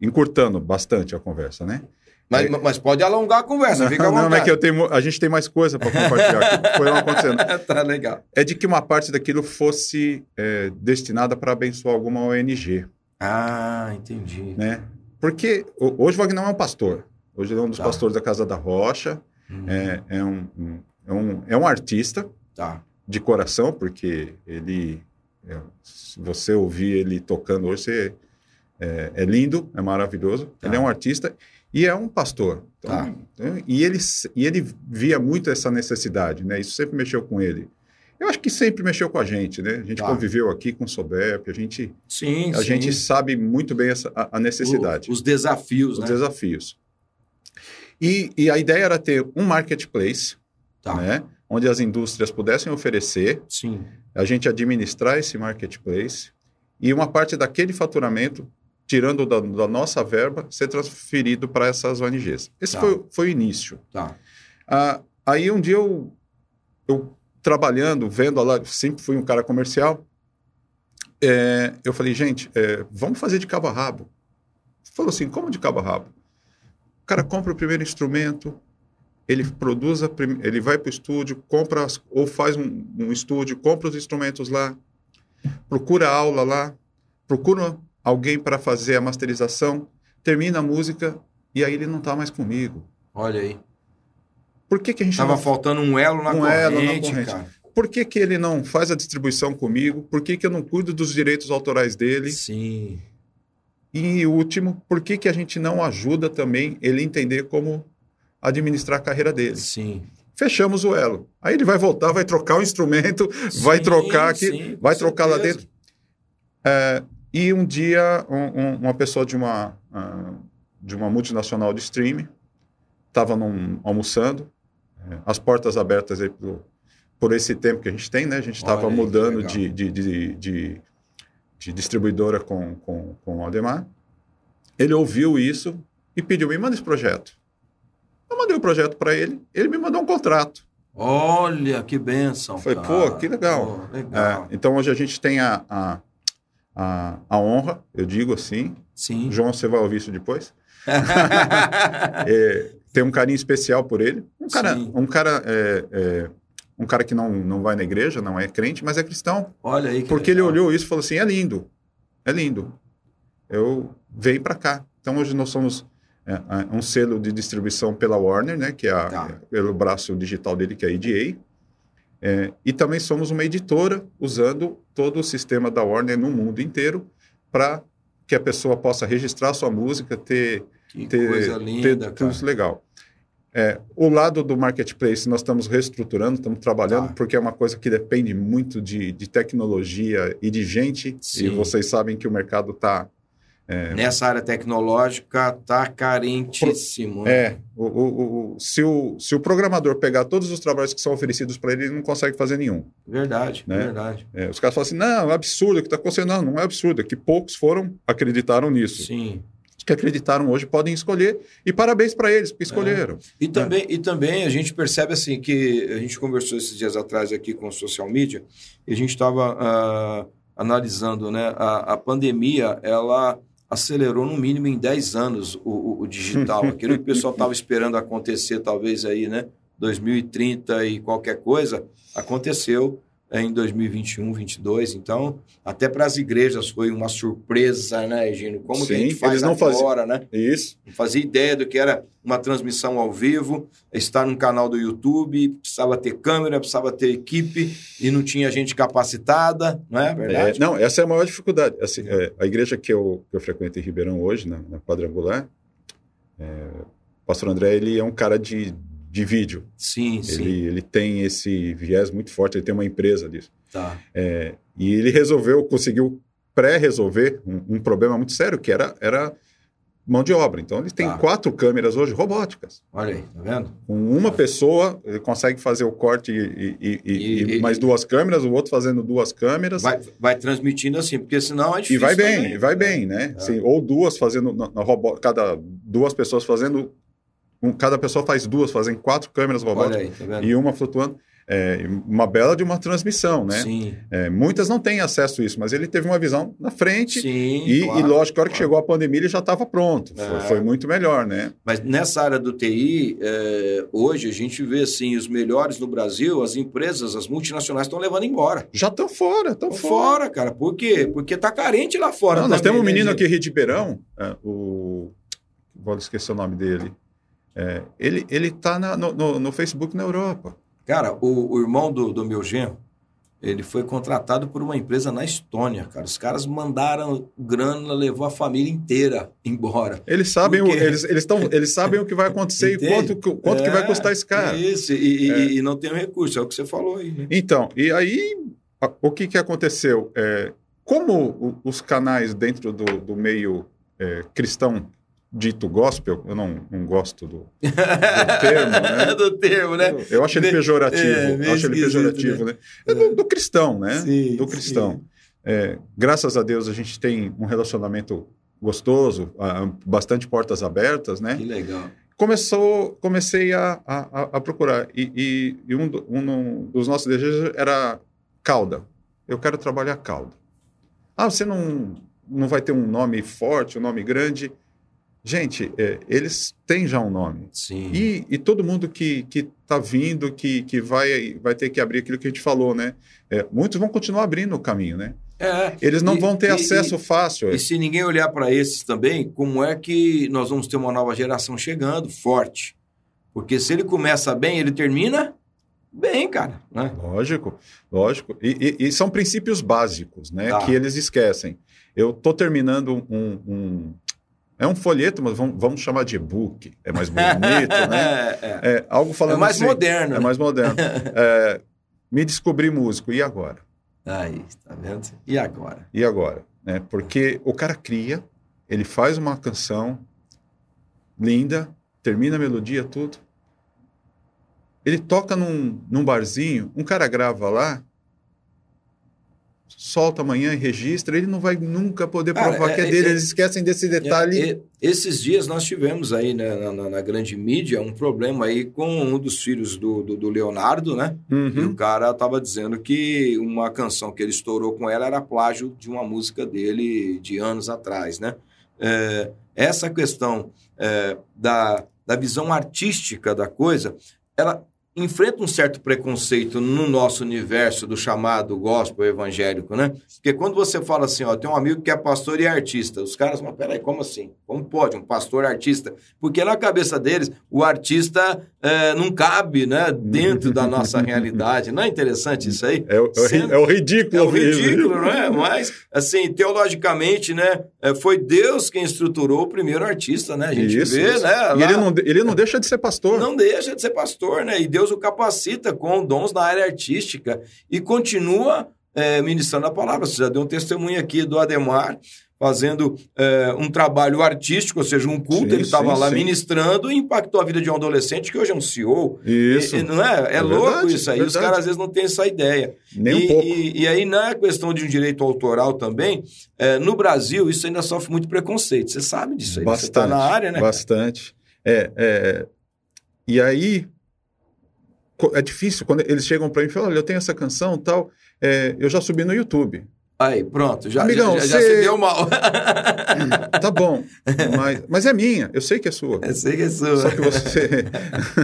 encurtando bastante a conversa, né? Mas, é, mas pode alongar a conversa, não, fica à vontade. Não, é que eu tenho, a gente tem mais coisa para compartilhar. foi acontecendo. tá legal. É de que uma parte daquilo fosse é, destinada para abençoar alguma ONG. Ah, entendi. Né? Porque ho- hoje o Wagner é um pastor. Hoje ele é um dos Tá. pastores da Casa da Rocha. Hum, É, é um, um- é, um, é um artista Tá. de coração, porque ele. é, se você ouvir ele tocando hoje, você, é, é lindo, é maravilhoso. Tá. Ele é um artista e é um pastor. Então, Tá. então, e, ele, e ele via muito essa necessidade, né? Isso sempre mexeu com ele. Eu acho que sempre mexeu com a gente, né? A gente Tá. conviveu aqui com o Soberp, a gente, Sim, a sim. gente sabe muito bem essa, a, a necessidade, O- os desafios, os né? desafios. E, e a ideia era ter um marketplace, Tá. né? Onde as indústrias pudessem oferecer Sim. a gente administrar esse marketplace e uma parte daquele faturamento, tirando da, da nossa verba, ser transferido para essas ONGs. Esse Tá. foi, foi o início. Tá. Ah, aí um dia eu, eu trabalhando, vendo lá, sempre fui um cara comercial, é, eu falei, gente, é, vamos fazer de cabo a rabo. Falou assim, como de cabo a rabo? O cara compra o primeiro instrumento, ele produz, a prim- ele vai para o estúdio, compra as- ou faz um, um estúdio, compra os instrumentos lá, procura aula lá, procura alguém para fazer a masterização, termina a música e aí ele não está mais comigo. Olha aí. Por que, que a gente Tava não faltando um elo na Um corrente, elo na corrente. cara. Por que, que ele não faz a distribuição comigo? Por que, que eu não cuido dos direitos autorais dele? Sim. E último, por que, que a gente não ajuda também ele entender como administrar a carreira dele? Sim. Fechamos o elo. Aí ele vai voltar, vai trocar o instrumento, vai Sim, trocar aqui, sim, vai trocar lá certeza. dentro. É, e um dia, um- um- uma pessoa de uma, ah, de uma multinacional de streaming estava almoçando, é, as portas abertas aí por, por esse tempo que a gente tem, né? A gente estava mudando de, de, de, de- de distribuidora com, com, com o Aldemar. Ele ouviu isso e pediu, me manda esse projeto. Eu mandei o projeto para ele, ele me mandou um contrato. Olha, que benção. Foi, cara. pô, que legal. Pô, legal. É, então hoje a gente tem a, a, a, a honra, eu digo assim. Sim. João, você vai ouvir isso depois. É, tem um carinho especial por ele. Um cara, Sim. um cara, é, é, um cara que não, não vai na igreja, não é crente, mas é cristão. Olha aí que Porque ele legal. olhou isso e falou assim: é lindo, é lindo. Eu venho para cá. Então hoje nós somos é, é, um selo de distribuição pela Warner, né, que é, a- Tá. pelo braço digital dele, que é a EDA. É, e também somos uma editora usando todo o sistema da Warner no mundo inteiro para que a pessoa possa registrar sua música, ter Que ter, coisa ter linda, tudo cara. isso legal. É, o lado do marketplace nós estamos reestruturando, estamos trabalhando, Tá. porque é uma coisa que depende muito de, de tecnologia e de gente. Sim. E vocês sabem que o mercado está. Nessa área tecnológica tá carentíssimo. né? É, o, o- o- se, o, se o programador pegar todos os trabalhos que são oferecidos para ele, ele não consegue fazer nenhum. Verdade, Né? verdade. É, os caras falam assim: não, é absurdo o que está acontecendo. Não, não é absurdo, é que poucos foram, acreditaram nisso. Sim. Que acreditaram hoje podem escolher, e parabéns para eles, porque escolheram. E também, e também a gente percebe assim que a gente conversou esses dias atrás aqui com o social media e a gente estava analisando, né? A, a pandemia, ela acelerou no mínimo em 10 anos o, o- o digital. Aquilo que o pessoal estava esperando acontecer, talvez aí, né? 2030 e qualquer coisa, aconteceu em 2021, 2022. Então, até para as igrejas foi uma surpresa, né, Egino? Como que a Sim, gente faz não faziam- agora, né? Isso. Não fazia ideia do que era uma transmissão ao vivo, estar num canal do YouTube, precisava ter câmera, precisava ter equipe e não tinha gente capacitada, não é É, verdade? não, essa é a maior dificuldade. Assim, é, a igreja que eu, que eu frequento em Ribeirão hoje, na, na quadrangular, é, o pastor André, ele é um cara de, de vídeo. Sim, sim. Ele, ele tem esse viés muito forte, ele tem uma empresa disso. Tá. É, e ele resolveu, conseguiu pré-resolver um, um problema muito sério, que era, era mão de obra. Então, ele tem Tá. quatro câmeras hoje robóticas. Olha aí, tá vendo? Com uma pessoa, ele consegue fazer o corte e, e- e- e- E- e- mais duas câmeras, o outro fazendo duas câmeras. Vai, vai transmitindo assim, porque senão é E difícil. vai bem, também. e vai bem, né? Assim, ou duas fazendo na, na robô, cada duas pessoas fazendo, um- cada pessoa faz duas, fazem quatro câmeras robóticas aí, tá e uma flutuando. é, uma bela de uma transmissão, né? Sim. É, muitas não têm acesso a isso, mas ele teve uma visão na frente Sim, e, claro, e lógico, que a hora que claro. chegou a pandemia ele já estava pronto. Foi, É. foi muito melhor, né? Mas nessa área do TI, é, hoje a gente vê assim, os melhores no Brasil, as empresas, as multinacionais estão levando embora. Já estão fora, estão Estão fora. fora, cara. Por quê? Porque tá carente lá fora. Não, nós também, temos um né, menino gente? aqui, Rio de Beirão, é, o. Vou esquecer o nome dele. É, ele ele está no, no, no Facebook na Europa. Cara, o, o irmão do, do meu genro, ele foi contratado por uma empresa na Estônia, cara. Os caras mandaram grana, levou a família inteira embora. Eles sabem, o, Por quê? eles, eles, tão, eles sabem o que vai acontecer e quanto, quanto que vai É, custar esse cara. Isso, e, e- É. e não tem o recurso, é o que você falou aí, né? Então, e aí, a- o que, que aconteceu? É, como o- os canais dentro do, do meio é, cristão dito gospel, eu não, não gosto do, do termo, né? do termo, né? Eu acho ele Me- pejorativo. é, eu acho ele pejorativo, né? É do, do cristão, né? Sim, do cristão. É, graças a Deus a gente tem um relacionamento gostoso, bastante portas abertas, né? Que legal. Começou, comecei a, a, a- a procurar e, e- e um, do- um dos nossos desejos era cauda. Eu quero trabalhar cauda. Ah, você não, não vai ter um nome forte, um nome grande? Gente, é, eles têm já um nome. Sim. E, e todo mundo que está vindo, que, que vai, vai ter que abrir aquilo que a gente falou, né? É, muitos vão continuar abrindo o caminho, né? É, Eles não E- vão ter e- acesso fácil. E se ninguém olhar para esses também, como é que nós vamos ter uma nova geração chegando forte? Porque se ele começa bem, ele termina bem, cara. Né? Lógico, lógico. E, e- e são princípios básicos, né? Tá. Que eles esquecem. Eu estou terminando um, um- É um folheto, mas vamos, vamos chamar de e-book. É mais bonito, né? É, é. É algo falando É mais assim, moderno. É mais moderno. É, me descobri músico. E agora? Aí, tá vendo? E agora? E agora? Né? Porque o cara cria, ele faz uma canção linda, termina a melodia, tudo. Ele toca num, num barzinho, um cara grava lá, solta amanhã e registra, ele não vai nunca poder Cara, provar é- que é é- dele. é- Eles esquecem desse detalhe. É, e- esses dias nós tivemos aí né, na, na- na grande mídia um problema aí com um dos filhos do, do, do Leonardo, né? E Uhum. o cara tava dizendo que uma canção que ele estourou com ela era plágio de uma música dele de anos atrás, né? É, essa questão é, da, da visão artística da coisa, ela enfrenta um certo preconceito no nosso universo do chamado gospel evangélico, né? Porque quando você fala assim, ó, tem um amigo que é pastor e artista, os caras falam, peraí, como assim? Como pode um pastor artista? Porque na cabeça deles, o artista é, não cabe, né, dentro da nossa realidade. Não é interessante isso aí? É, o- é Sendo- é o ridículo. É o ridículo, não é? Mas, assim, teologicamente, né? é, Foi Deus quem estruturou o primeiro artista, né? A gente Isso, vê, isso. né? E lá- ele não, ele não deixa de ser pastor. não deixa de ser pastor, né? E Deus o capacita com dons na área artística e continua é, ministrando a palavra. Você já deu um testemunho aqui do Ademar fazendo é, um trabalho artístico, ou seja, um culto. Sim, ele estava lá sim. ministrando e impactou a vida de um adolescente que hoje é um CEO. Isso. E- não é? É, É louco verdade, isso aí. é Os verdade. caras às vezes não têm essa ideia. Nem e, um pouco. E, e aí, na questão de um direito autoral também, é, no Brasil, isso ainda sofre muito preconceito. Você sabe disso aí. né? Você está na área, né? Bastante. É, é, e aí, é difícil quando eles chegam para mim e falam: olha, eu tenho essa canção tal, é, eu já subi no YouTube. Aí, pronto. Já, Amigão, já, já você- se deu mal. Tá bom, mas, mas é minha, eu sei que é sua. Eu sei que é sua. Só que você,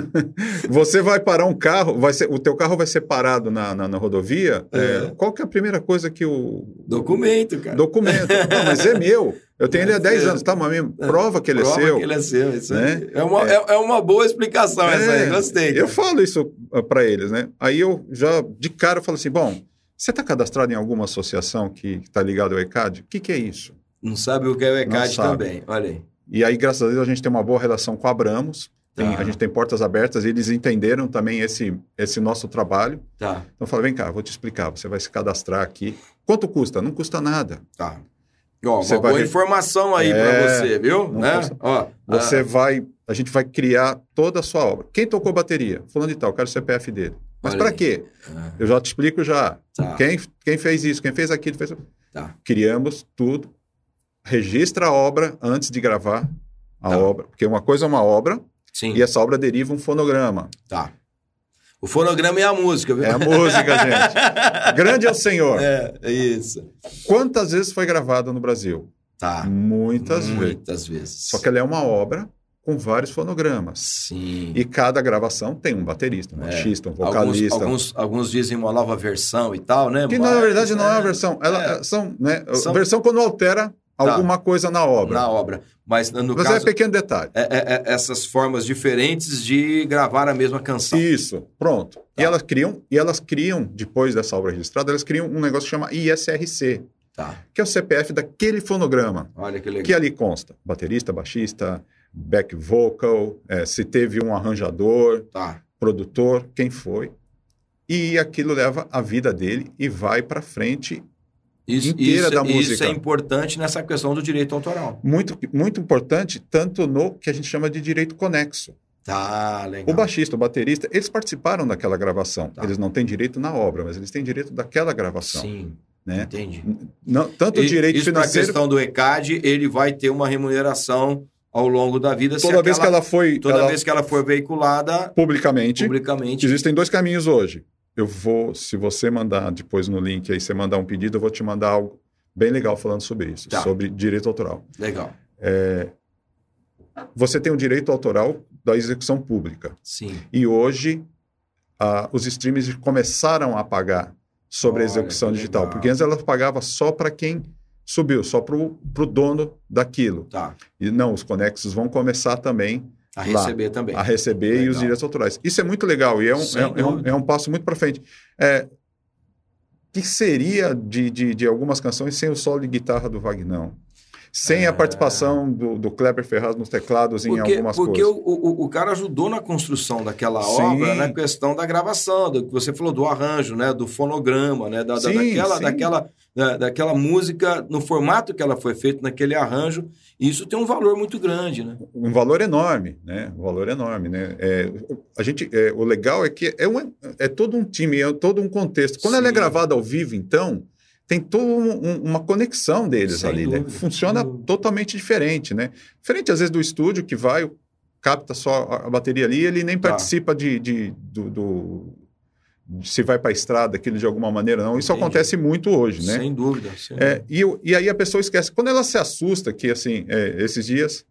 você vai parar um carro, vai ser, o teu carro vai ser parado na, na, na rodovia. é, É. qual que é a primeira coisa que o Documento, cara. documento? Não, mas é meu. Eu tenho ele há É 10 seu. anos, tá? Mas prova que ele Prova é seu. que ele é seu. Isso né? é, uma, é. é uma boa explicação essa aí. Gostei. Eu cara. falo isso para eles, né? Aí eu já, de cara, eu falo assim: bom, você está cadastrado em alguma associação que está ligada ao ECAD? O que, que é isso? Não sabe o que é o ECAD também. Olha aí. E aí, graças a Deus, a gente tem uma boa relação com a Abramos. Tem- Tá. A gente tem portas abertas, eles entenderam também esse, esse nosso trabalho. Tá, Então, eu falo, vem cá, vou te explicar. Você vai se cadastrar aqui. Quanto custa? Não custa nada. tá. Ó, Você uma vai boa informação aí É, pra você, viu? não Né? custa. Ó, Você ah, vai, a gente vai criar toda a sua obra. Quem tocou bateria? Fulano de tal, eu quero o CPF dele. Mas para quê? ah, Eu já te explico já. Tá. Quem, quem fez isso, quem fez aquilo, fez... Tá. Criamos tudo, registra a obra antes de gravar a Tá. obra. Porque uma coisa é uma obra Sim, e essa obra deriva um fonograma. tá. O fonograma é a música, viu? É a música, gente. Grande é o Senhor. É, é isso. Quantas vezes foi gravada no Brasil? Tá. Muitas vezes. Muitas vezes. Só que ela é uma obra com vários fonogramas. Sim. E cada gravação tem um baterista, um É. baixista, um Alguns, vocalista. alguns, alguns dizem uma nova versão e tal, né? Que Mas, na verdade não é uma é, versão. Ela, é. são, né, São- Versão quando altera alguma coisa na obra. Na obra. Mas no Mas caso, é pequeno detalhe. é- é- é essas formas diferentes de gravar a mesma canção. Isso, pronto. Tá. E elas criam, e elas criam, depois dessa obra registrada, elas criam um negócio que chama ISRC, Tá. que é o CPF daquele fonograma. Olha que legal. Que ali consta baterista, baixista, back vocal, eh, se teve um arranjador, Tá. produtor, quem foi. E aquilo leva a vida dele e vai para frente. Isso, Inteira isso, da isso música. é importante nessa questão do direito autoral. Muito, muito importante, tanto no que a gente chama de direito conexo. Tá, legal. O baixista, o baterista, eles participaram daquela gravação. Tá. Eles não têm direito na obra, mas eles têm direito daquela gravação. Sim, Né? entendi. Não, tanto o E- direito isso financeiro, questão do ECAD, ele vai ter uma remuneração ao longo da vida. toda vez que aquela- ela foi Toda ela- vez que ela for veiculada publicamente, publicamente. existem dois caminhos hoje. Eu vou, se você mandar depois no link aí, você mandar um pedido, eu vou te mandar algo bem legal falando sobre isso, Tá. sobre direito autoral. Legal. Você tem o direito autoral da execução pública. Sim. E hoje, ah, os streams começaram a pagar sobre a Olha, execução que digital. Porque antes ela pagava só para quem subiu, só para o dono daquilo. Tá. E não, os conexos vão começar também A Lá. receber também. a receber e Legal. os direitos autorais. Isso é muito legal e é um, é, é um, é um passo muito para frente. É, o que seria de, de, de algumas canções sem o solo de guitarra do Vagnão? Sem a participação do, do Kleber Ferraz nos teclados em Porque, algumas porque coisas. o, o, o cara ajudou na construção daquela Sim. obra, na questão da gravação, do que você falou do arranjo, né, do fonograma, né, da, da- Sim, daquela, sim. daquela, da- daquela música no formato que ela foi feita, naquele arranjo. E isso tem um valor muito grande, né? um valor enorme, né? Um valor enorme, né? É, a gente, é, o legal é que é, um, é todo um time, é todo um contexto. Quando ela é Sim. gravada ao vivo, então, tem toda um- um- uma conexão deles Sem ali, né? dúvida, Funciona sem dúvida. totalmente diferente, né? Diferente, às vezes, do estúdio, que vai, capta só a bateria ali, ele nem Tá. participa de, de- do, do- se vai para a estrada, aquilo de alguma maneira, não. Isso Entendi. acontece muito hoje, né? Sem dúvida. sem É, e, eu- e aí a pessoa esquece. Quando ela se assusta, que assim, é, esses dias,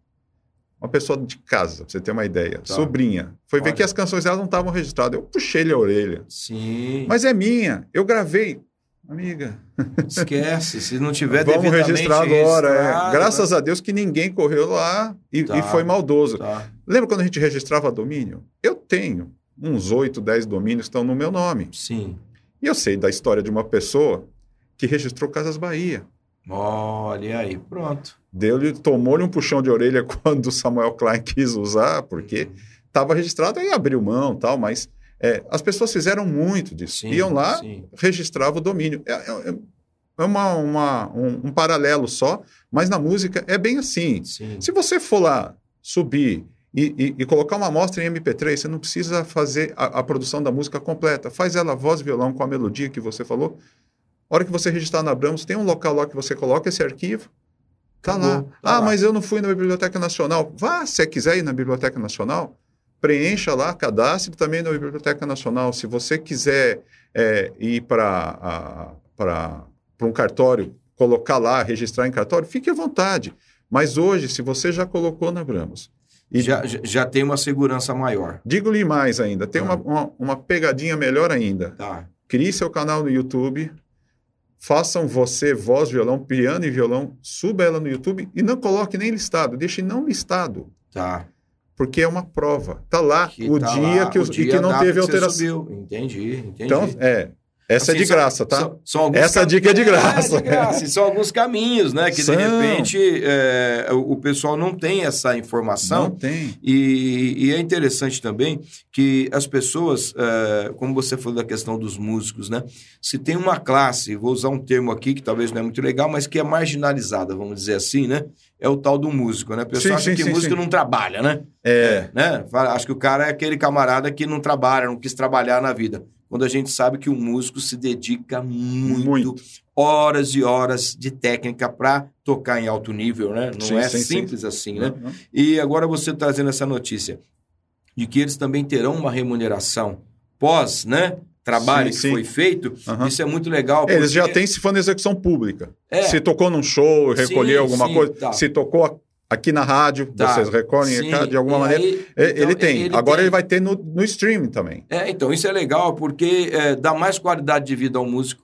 uma pessoa de casa, pra você ter uma ideia, Tá. sobrinha, foi ver Olha. que as canções dela não estavam registradas. Eu puxei-lhe a orelha. Sim. Mas é minha, eu gravei. Amiga, Esquece. Se não tiver vamos registrar agora. é. registrado, Graças a Deus que ninguém correu lá e, Tá. e foi maldoso. né? Tá. Lembra quando a gente registrava domínio? Eu tenho uns 8, 10 domínios estão no meu nome. Sim. E eu sei da história de uma pessoa que registrou Casas Bahia. Olha aí, pronto. Deu-lhe, tomou-lhe um puxão de orelha quando o Samuel Klein quis usar, porque estava registrado e abriu mão tal, mas é, as pessoas fizeram muito disso. Sim, Iam lá, sim. registravam o domínio. É, é- é uma, uma- um, um paralelo só, mas na música é bem assim. Sim. Se você for lá subir e, e- e colocar uma amostra em MP3, você não precisa fazer a, a produção da música completa. Faz ela voz e violão com a melodia que você falou. A hora que você registrar na Abrams, tem um local lá que você coloca esse arquivo. Tá Acabou, lá. tá ah, lá. mas eu não fui na Biblioteca Nacional. Vá, se você quiser ir na Biblioteca Nacional, preencha lá, cadastre também na Biblioteca Nacional. Se você quiser é, ir para um cartório, colocar lá, registrar em cartório, fique à vontade. Mas hoje, se você já colocou na Abramos, e Já, já- tem uma segurança maior. digo-lhe mais ainda, tem Ah. uma, uma, uma pegadinha melhor ainda. Tá. Crie seu canal no YouTube, façam você, voz, violão, piano e violão, suba ela no YouTube e não coloque nem listado, deixe não listado, Tá. porque é uma prova. Tá lá Que o tá dia lá, que, o os- e dia, que não teve alteração. subiu. Entendi, entendi. Então, é, essa é Assim, de são- graça, tá? Essa dica é de graça. É, de graça. E são alguns caminhos, né? Que São. de repente é, o, o pessoal não tem essa informação. Não tem. E, e é interessante também que as pessoas, é, como você falou da questão dos músicos, né? Se tem uma classe, vou usar um termo aqui que talvez não é muito legal, mas que é marginalizada, vamos dizer assim, né? É o tal do músico, né? A pessoa Sim, acha sim, que sim, músico não trabalha, né? É, né? Acho que o cara é aquele camarada que não trabalha, não quis trabalhar na vida. Quando a gente sabe que o músico se dedica muito, Muito. horas e horas de técnica para tocar em alto nível, né? Não Sim, é sim, sim. simples assim, né? Não. E agora você trazendo essa notícia de que eles também terão uma remuneração pós, né? Trabalho Sim, que sim. foi feito, Aham. isso é muito legal. Eles já porque- têm se for na execução pública. É. Se tocou num show, Sim, recolher alguma sim, coisa. tá. Se tocou a- aqui na rádio, Tá. vocês recolhem Sim, de alguma e maneira. aí, E- então, ele tem. Agora tem. ele vai ter no, no streaming também. É, então, isso é legal porque é, dá mais qualidade de vida ao músico.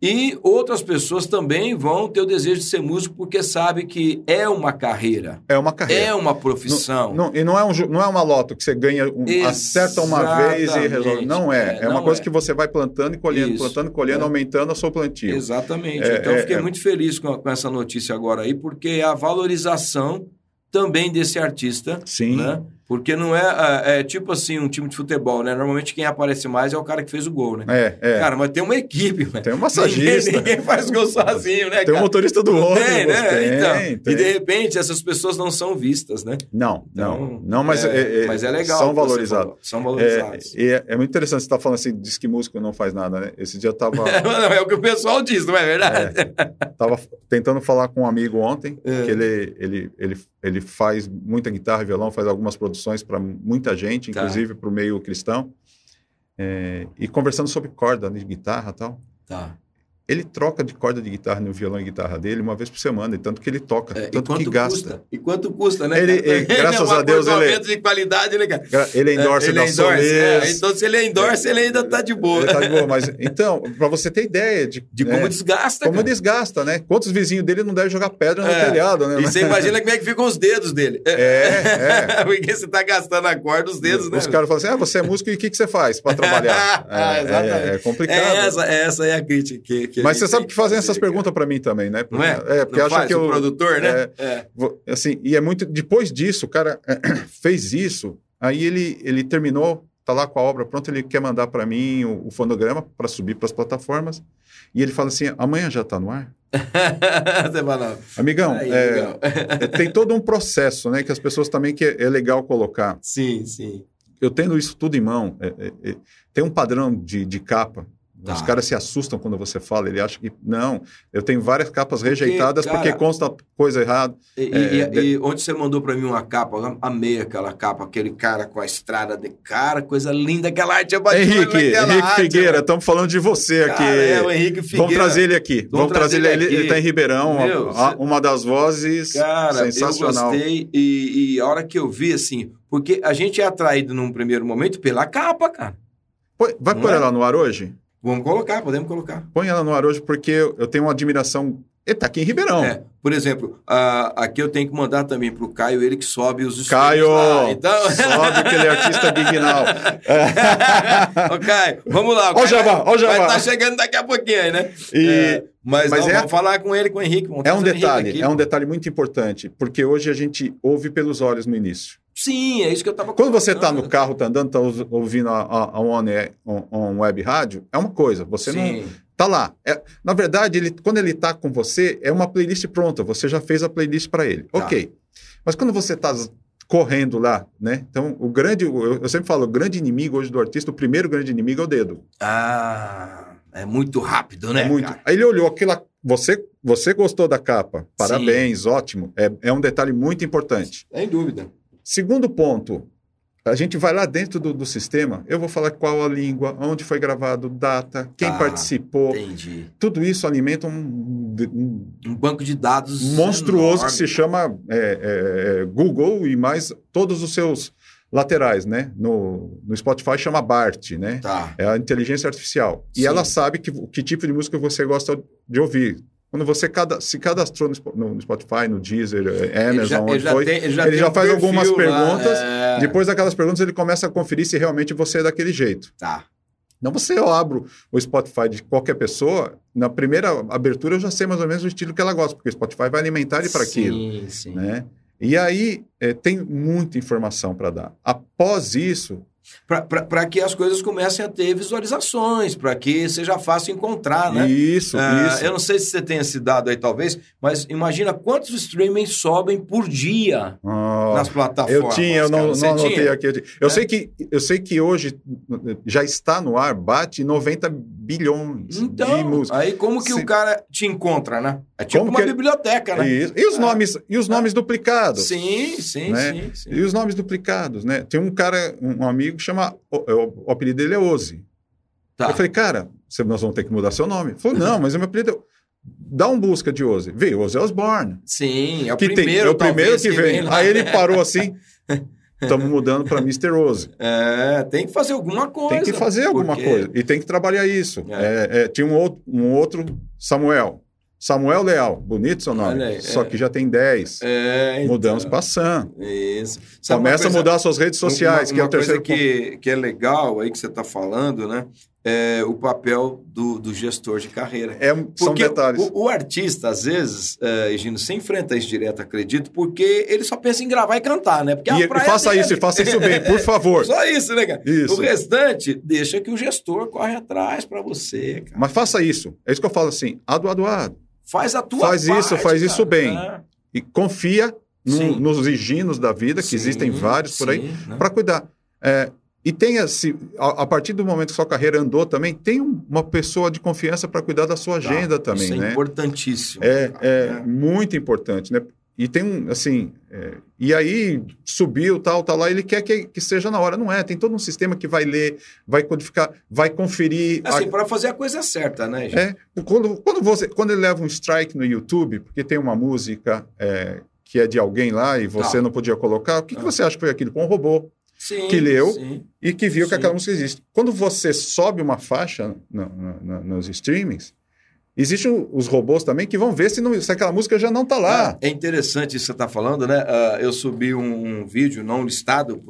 E outras pessoas também vão ter o desejo de ser músico porque sabe que é uma carreira, É uma carreira. é uma profissão. Não, e não é, um, não é uma loto que você ganha, um, acerta uma vez e resolve. Não é. É, É, uma não coisa é. que você vai plantando e colhendo, Isso. plantando e colhendo, É. aumentando a sua plantio. Exatamente. É, então, eu é, fiquei muito feliz com, com essa notícia agora aí, porque a valorização também desse artista. Sim. Né? Porque não é, é, é tipo assim um time de futebol, né? Normalmente quem aparece mais é o cara que fez o gol, né? É, é. Cara, mas tem uma equipe, velho. Tem um massagista. Ninguém, ninguém faz gol sozinho, né, tem um motorista do ônibus. Tem, né? Tem, então, tem. E de repente essas pessoas não são vistas, né? Não, Então, não. Não, mas é, é- mas é legal. São valorizados. São É, valorizados. e é, é muito interessante você estar falando assim, diz que músico não faz nada, né? Esse dia eu tava, Não, é o que o pessoal diz, não é verdade? tava tentando falar com um amigo ontem, É. que ele, ele, ele, ele faz muita guitarra e violão, faz algumas produções para muita gente, Tá. inclusive para o meio cristão. É, e conversando sobre corda de guitarra e tal. Tá. Ele troca de corda de guitarra no violão e guitarra dele uma vez por semana, e tanto que ele toca, É, e tanto que gasta. custa? E quanto custa, né? Ele- ele- graças é a Deus, ele- acordoamento de qualidade, né, cara? Ele é endorse ele da é endorse, é. Então, se ele é endorse, ele ainda tá de boa. Ele tá de boa, mas então, para você ter ideia de, De né, como desgasta, como cara. desgasta, né? Quantos vizinhos dele não devem jogar pedra no É. telhado, né? E você imagina como é que ficam os dedos dele. É, Porque você tá gastando a corda, os dedos, né? Os caras falam assim: ah, você é músico e o que, que você faz para trabalhar? Ah, É, exatamente. é, é complicado. É essa, essa é a crítica que, que Mas você sabe que fazem fazer, essas cara. perguntas para mim também, né? Não é? É, porque Não acham faz que o eu. produtor, né? é, É. assim, e é muito. Depois disso, o cara fez isso, aí ele, ele terminou, tá lá com a obra pronta, ele quer mandar para mim o, o fonograma para subir para as plataformas. E ele fala assim: amanhã já tá no ar? Você fala, não. Amigão, Aí, é, é, tem todo um processo, né? Que as pessoas também que é, é legal colocar. Sim, sim. Eu tendo isso tudo em mão, é, é, é, tem um padrão de, de capa. Tá. Os caras se assustam quando você fala, ele acha que não. Eu tenho várias capas rejeitadas cara, porque consta coisa errada. E, e- É, e- e onde você mandou pra mim uma capa, eu amei aquela capa, aquele cara com a estrada de cara, coisa linda, aquela arte é Henrique, Henrique arte, Figueira, estamos falando de você aqui. Cara, é, o Henrique Figueira. Vamos trazer ele aqui. Vamos, trazer ele. Ele aqui. está em Ribeirão, Meu, a- a- cê- uma das vozes Cara, sensacional. eu gostei e, e a hora que eu vi, assim, porque a gente é atraído num primeiro momento pela capa, cara. Vai pôr é? ela no ar hoje? Vamos colocar, podemos colocar. Põe ela no ar hoje porque eu tenho uma admiração. Ele está aqui em Ribeirão. É, por exemplo, aqui eu tenho que mandar também pro Caio, ele que sobe os Caio, lá. Então... sobe que ele é artista dignal. Ô, Caio, vamos lá. Ó o Jabá, ó o Jabá. Vai estar chegando daqui a pouquinho aí, né? E- É, mas mas não, é- vamos falar com ele, com o Henrique. É um detalhe, aqui, é um detalhe muito importante, porque hoje a gente ouve pelos olhos no início. Sim, é isso que eu tava Quando você está no carro, está andando, está ouvindo a, a, a on, on, on web rádio, é uma coisa. Você não Sim. tá lá. É- na verdade, ele, quando ele está com você, é uma playlist pronta. Você já fez a playlist para ele. Tá. Ok. Mas quando você está correndo lá, né? Então, o grande, eu, eu sempre falo, o grande inimigo hoje do artista, o primeiro grande inimigo é o dedo. Ah, é muito rápido, né, é muito. cara? Aí ele olhou aquela. Você, você gostou da capa? Parabéns, ótimo. É, é um detalhe muito importante. Sem dúvida. Segundo ponto, a gente vai lá dentro do, do sistema, eu vou falar qual a língua, onde foi gravado, data, quem Tá, participou. Entendi. Tudo isso alimenta um, um Um banco de dados monstruoso que enorme. se chama é, é, é, Google e mais todos os seus laterais, né? No, no Spotify chama BART, né? Tá. É a inteligência artificial. E Sim. ela sabe que, que tipo de música você gosta de ouvir. Quando você cada, se cadastrou no, Spo- no- no Spotify, no Deezer, é, Ele já, Amazon, ele já foi, tem, ele já ele já um faz perfil algumas perguntas, é. depois daquelas perguntas ele começa a conferir se realmente você é daquele jeito. Tá. Não você eu abro o Spotify de qualquer pessoa, na primeira abertura eu já sei mais ou menos o estilo que ela gosta, porque o Spotify vai alimentar ele para aquilo, Sim, sim. né? E aí eh, tem muita informação para dar. Após isso, Para que as coisas comecem a ter visualizações, para que seja fácil encontrar, né? isso, Ah, isso. Eu não sei se você tem esse dado aí, talvez, mas imagina quantos streamings sobem por dia Ah, nas plataformas. eu tinha, eu não, não anotei aqui. Eu É. sei que, eu sei que hoje já está no ar, bate 90 bilhões de Então, músicas. aí como que Sim. o cara te encontra, né? É tipo Como uma que- biblioteca, né? Isso. E os É. nomes, e os nomes duplicados. Sim, sim, Né? sim, sim. E os nomes duplicados, né? Tem um cara, um amigo que chama, o, o- o apelido dele é Ozzy. Tá. Eu falei, cara, nós vamos ter que mudar seu nome. Ele falou, não, mas o meu apelido é... Dá um busca de Ozzy. Veio Ozzy Osbourne. Sim, é o que tem, primeiro, é o primeiro talvez, que vem. lá. Aí ele parou assim, estamos mudando para Mr. Ozzy. É, tem que fazer alguma coisa. Tem que fazer alguma porque- coisa. E tem que trabalhar isso. É. É, é, tinha um outro, um outro Samuel. Samuel Leal. Bonito seu nome. Aí, Só é. que já tem 10. É, então, Mudamos para Sam. Isso. Sabe uma Começa coisa- a mudar suas redes sociais, uma, que é o uma coisa terceiro ponto. que, que é legal aí que você está falando, né? É o papel do, do gestor de carreira. É, são detalhes. o, o artista, às vezes, é, Egino, você enfrenta isso direto, acredito, porque ele só pensa em gravar e cantar, né? Porque a E, e faça dele. isso, e faça isso bem, por favor. Só isso, né, cara? Isso. O restante, deixa que o gestor corre atrás para você, cara. Mas faça isso. É isso que eu falo assim. Ado, ado, ado. Faz a tua Faz parte, isso, faz isso cara. bem. É. E confia no- nos higinos da vida, que Sim, existem vários por aí, né? para cuidar. É, e tenha, se, a, a partir do momento que sua carreira andou também, tem um- uma pessoa de confiança para cuidar da sua Tá. agenda também, Isso é né? importantíssimo. É, cara, é né? muito importante, né? E tem um, assim, é, e aí subiu, tal, tal, lá, ele quer que, que seja na hora. Não é, tem todo um sistema que vai ler, vai codificar, vai conferir. a- Assim, para fazer a coisa certa, né, gente? é, quando, quando, você, quando ele leva um strike no YouTube, porque tem uma música é, que é de alguém lá e você Tá. não podia colocar, o que, que Ah. você acha que foi aquilo? Foi um robô Sim, que leu. sim. e que viu que Sim. aquela música existe. Quando você sobe uma faixa no- no- no- nos streamings, existem os robôs também que vão ver se, não- se aquela música já não está lá. É interessante isso que você está falando, né? Ah, eu subi um, um vídeo não listado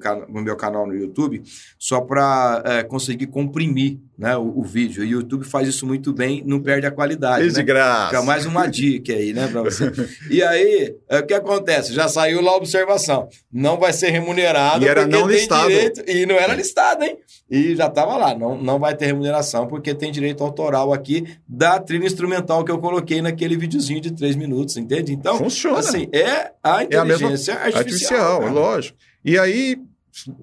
cana- no meu canal no YouTube, só para conseguir comprimir né, o, o vídeo. O YouTube faz isso muito bem, não perde a qualidade. Desde né? graça. Fica mais uma dica aí, né, para você. E aí, é, o que acontece? Já saiu lá a observação. Não vai ser remunerado E era porque não tem listado. direito. E não era listado, hein? E já estava lá. Não, não vai ter remuneração porque tem direito autoral aqui da trilha instrumental que eu coloquei naquele videozinho de três minutos, entende? Então, Funciona. assim, é a É a mesma inteligência artificial. Artificial, cara. lógico. E aí,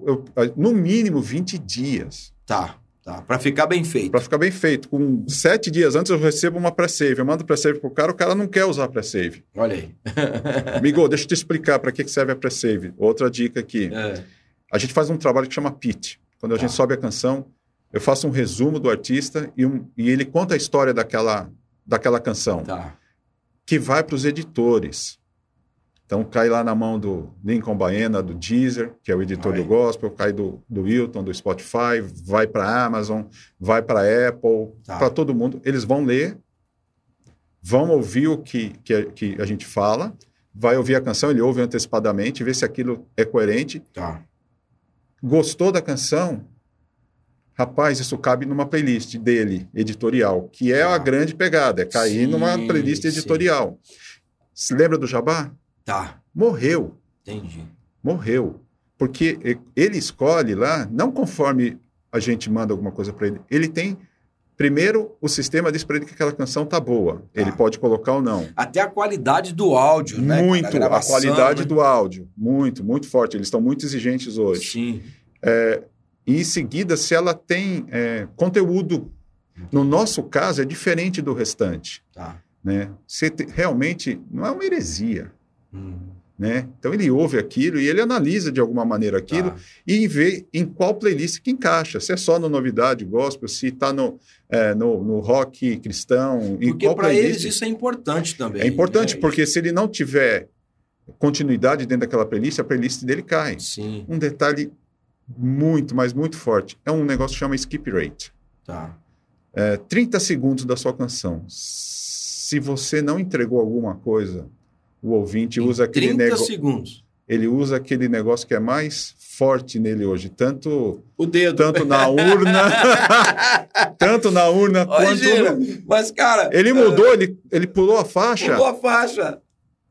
eu- no mínimo 20 dias, Tá, tá. Para ficar bem feito. para ficar bem feito. Com sete dias antes eu recebo uma pré-save. Eu mando pré-save pro cara, o cara não quer usar pré-save. Olha aí. Amigo, deixa eu te explicar para que serve a pré-save. Outra dica aqui. É, A gente faz um trabalho que chama pitch. Quando a Tá. gente sobe a canção, eu faço um resumo do artista e, um- e ele conta a história daquela, daquela canção, tá. que vai para os editores. Então cai lá na mão do Lincoln Baena, do Deezer, que é o editor Vai. do gospel, cai do, do Wilton, do Spotify, vai para a Amazon, vai para a Apple, Tá. para todo mundo. Eles vão ler, vão ouvir o que, que, a, que a gente fala, vai ouvir a canção, ele ouve antecipadamente, vê se aquilo é coerente Tá. Gostou da canção? Rapaz, isso cabe numa playlist dele, editorial, que é Ah. a grande pegada, é cair Sim, numa playlist sim. editorial. Se lembra do Jabá? Tá. Morreu, Entendi. morreu. Porque ele escolhe lá, não conforme a gente manda alguma coisa para ele, ele tem primeiro o sistema diz para ele que aquela canção tá boa. Ele Tá. pode colocar ou não. Até a qualidade do áudio, né? cara? muito, a qualidade né? do áudio, muito, muito forte. Eles estão muito exigentes hoje. Sim. E em seguida, se ela tem é, conteúdo. No nosso caso, é diferente do restante. Tá. Né? Você te- realmente não é uma heresia. Hum, Né? Então ele ouve aquilo e ele analisa de alguma maneira aquilo tá. e vê em qual playlist que encaixa. Se é só no novidade gospel, se está no, é, no, no rock cristão, Porque para eles isso é importante também. É importante, né? porque se ele não tiver continuidade dentro daquela playlist, a playlist dele cai. Sim, Um detalhe muito, mas muito forte, é um negócio que chama skip rate. tá. É, 30 segundos da sua canção. Se você não entregou alguma coisa, o ouvinte Em usa aquele 30 negócio. segundos. Ele usa aquele negócio que é mais forte nele hoje, tanto, O dedo. tanto na urna, tanto na urna quanto. No- Mas, cara. Ele mudou, ele, ele pulou a faixa, Mudou a faixa.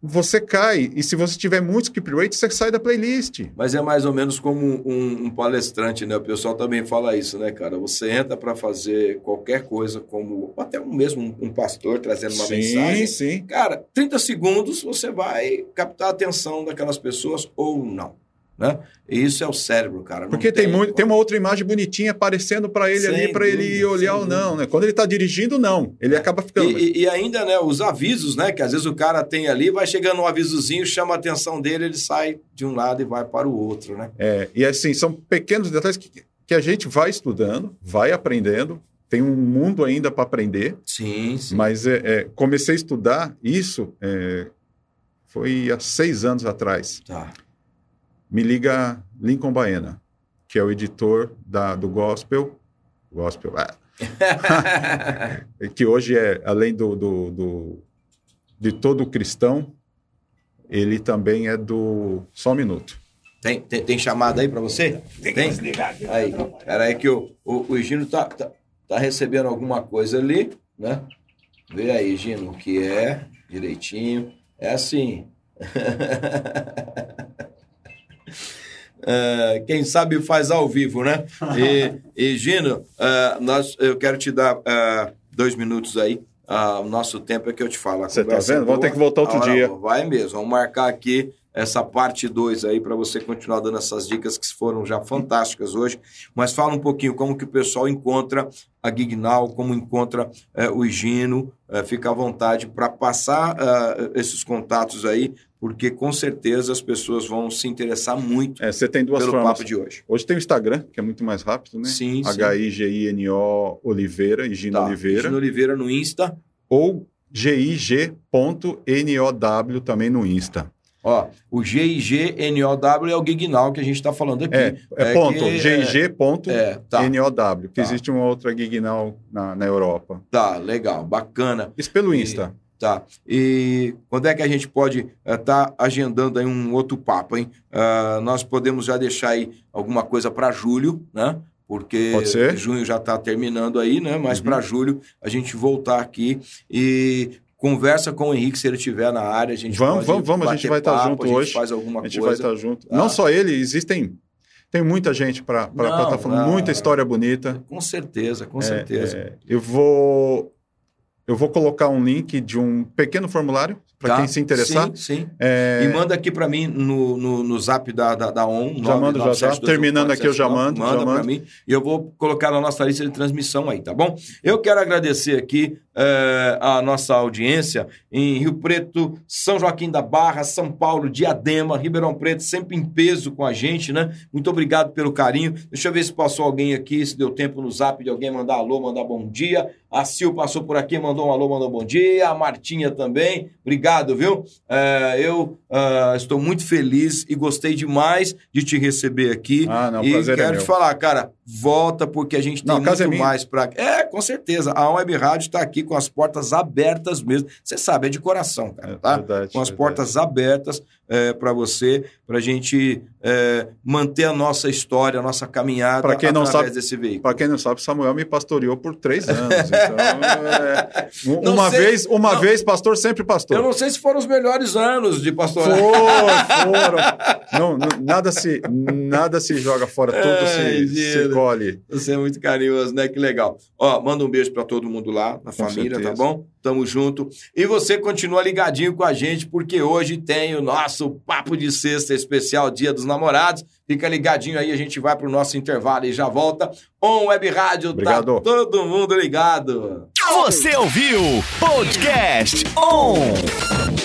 Você cai. E se você tiver muito skip rate, você sai da playlist. Mas é mais ou menos como um, um palestrante, né? O pessoal também fala isso, né, cara? Você entra para fazer qualquer coisa, como até um mesmo um, pastor trazendo uma sim, mensagem. sim. Cara, 30 segundos você vai captar a atenção daquelas pessoas ou não. Né? E isso é o cérebro, cara. Porque tem, muito, tem uma outra imagem bonitinha aparecendo para ele Sem ali, para ele olhar ou não, né? Quando ele tá dirigindo, não. Ele acaba ficando. E, e- e ainda, né, os avisos, né? Que às vezes o cara tem ali, vai chegando um avisozinho, chama a atenção dele, ele sai de um lado e vai para o outro, né? É, e assim, são pequenos detalhes que, que a gente vai estudando, vai aprendendo. Tem um mundo ainda para aprender, Sim, sim. mas é, é, comecei a estudar isso é, foi há seis anos atrás. Tá. Me liga Lincoln Baena, que é o editor da, do Gospel. Gospel, ah, que hoje é, além do, do, do- de todo cristão, ele também é do. Só um minuto. Tem, tem, tem chamada aí para você? Tem? Aí, pera aí que o, o, o Gino tá, tá, tá recebendo alguma coisa ali, né? Vê aí, Gino, o que é, direitinho. É assim. É, quem sabe faz ao vivo, né? E, e Gino, é, nós, eu quero te dar é, dois minutos aí. Ah, o nosso tempo é que eu te falo. Você tá vendo? Vamos ter que voltar outro dia. Vai mesmo, vamos marcar aqui essa parte 2 aí para você continuar dando essas dicas que foram já fantásticas hoje. Mas fala um pouquinho como que o pessoal encontra a Gignal, como encontra o Higino. Eh, fica à vontade para passar esses contatos aí, porque com certeza as pessoas vão se interessar muito É, você tem duas pelo formas. papo de hoje. Hoje tem o Instagram, que é muito mais rápido, né? Sim. H-I-G-I-N-O Oliveira, Higino Tá. Oliveira. Higino Oliveira no Insta. Ou G-I-G.N-O-W também no Insta. Ó, o G-I-G-N-O-W é o Gignal que a gente está falando aqui. É, é ponto. que, G-I-G.N-O-W. É, tá, que Tá. existe uma outra Gignal na, na Europa. tá, legal, bacana. Isso pelo E- Insta. Tá. E quando é que a gente pode estar agendando aí um outro papo, hein? Ah, nós podemos já deixar aí alguma coisa para julho, né? Porque junho já está terminando aí, né? Mas Uhum. para julho a gente voltar aqui e conversa com o Henrique se ele estiver na área. A gente Vamos, vamos, vamos, a gente vai estar papo, junto a gente hoje. faz alguma A gente coisa. vai estar junto. Tá. Não só ele, existem. Tem muita gente para estar falando, não. muita história bonita. Com certeza, com É, certeza. é, eu vou. Eu vou colocar um link de um pequeno formulário para Tá? quem se interessar. Sim, sim. É, E manda aqui para mim no, no, no zap da, da, da ON. Já mando, já, já. 997214779. Terminando aqui, eu já mando, Manda para mim e eu vou colocar na nossa lista de transmissão aí, tá bom? Eu quero agradecer aqui eh, a nossa audiência em Rio Preto, São Joaquim da Barra, São Paulo, Diadema, Ribeirão Preto, sempre em peso com a gente, né? Muito obrigado pelo carinho. Deixa eu ver se passou alguém aqui, se deu tempo no zap de alguém mandar alô, mandar bom dia. A Sil passou por aqui, mandou um alô, mandou bom dia. A Martinha também. Obrigado, viu? É, eu ah, estou muito feliz e gostei demais de te receber aqui. Ah, não, e prazer é quero meu. te falar, cara, volta porque a gente tem Não, muito é mais para. É, com certeza. A Web Rádio está aqui com as portas abertas mesmo. Você sabe, é de coração, cara, É tá? verdade, com as verdade. portas abertas para você, para a gente é, manter a nossa história, a nossa caminhada Pra quem não através sabe- desse veículo. Para quem não sabe, Samuel me pastoreou por três anos. Então, é, um- uma sei- vez, uma não. vez, pastor, sempre pastor. Eu não sei se foram os melhores anos de pastoral. Foram, foram. Não, não, nada, se, nada se joga fora, tudo se, se Colhe. Você é muito carinhoso, né? Que legal. Ó, manda um beijo pra todo mundo lá, na família, certeza. tá bom? Tamo junto. E você continua ligadinho com a gente, porque hoje tem o nosso Papo de Sexta especial Dia dos Namorados. Fica ligadinho aí, a gente vai pro nosso intervalo e já volta. On Web Rádio, Obrigado. tá todo mundo ligado. Você ouviu Podcast On!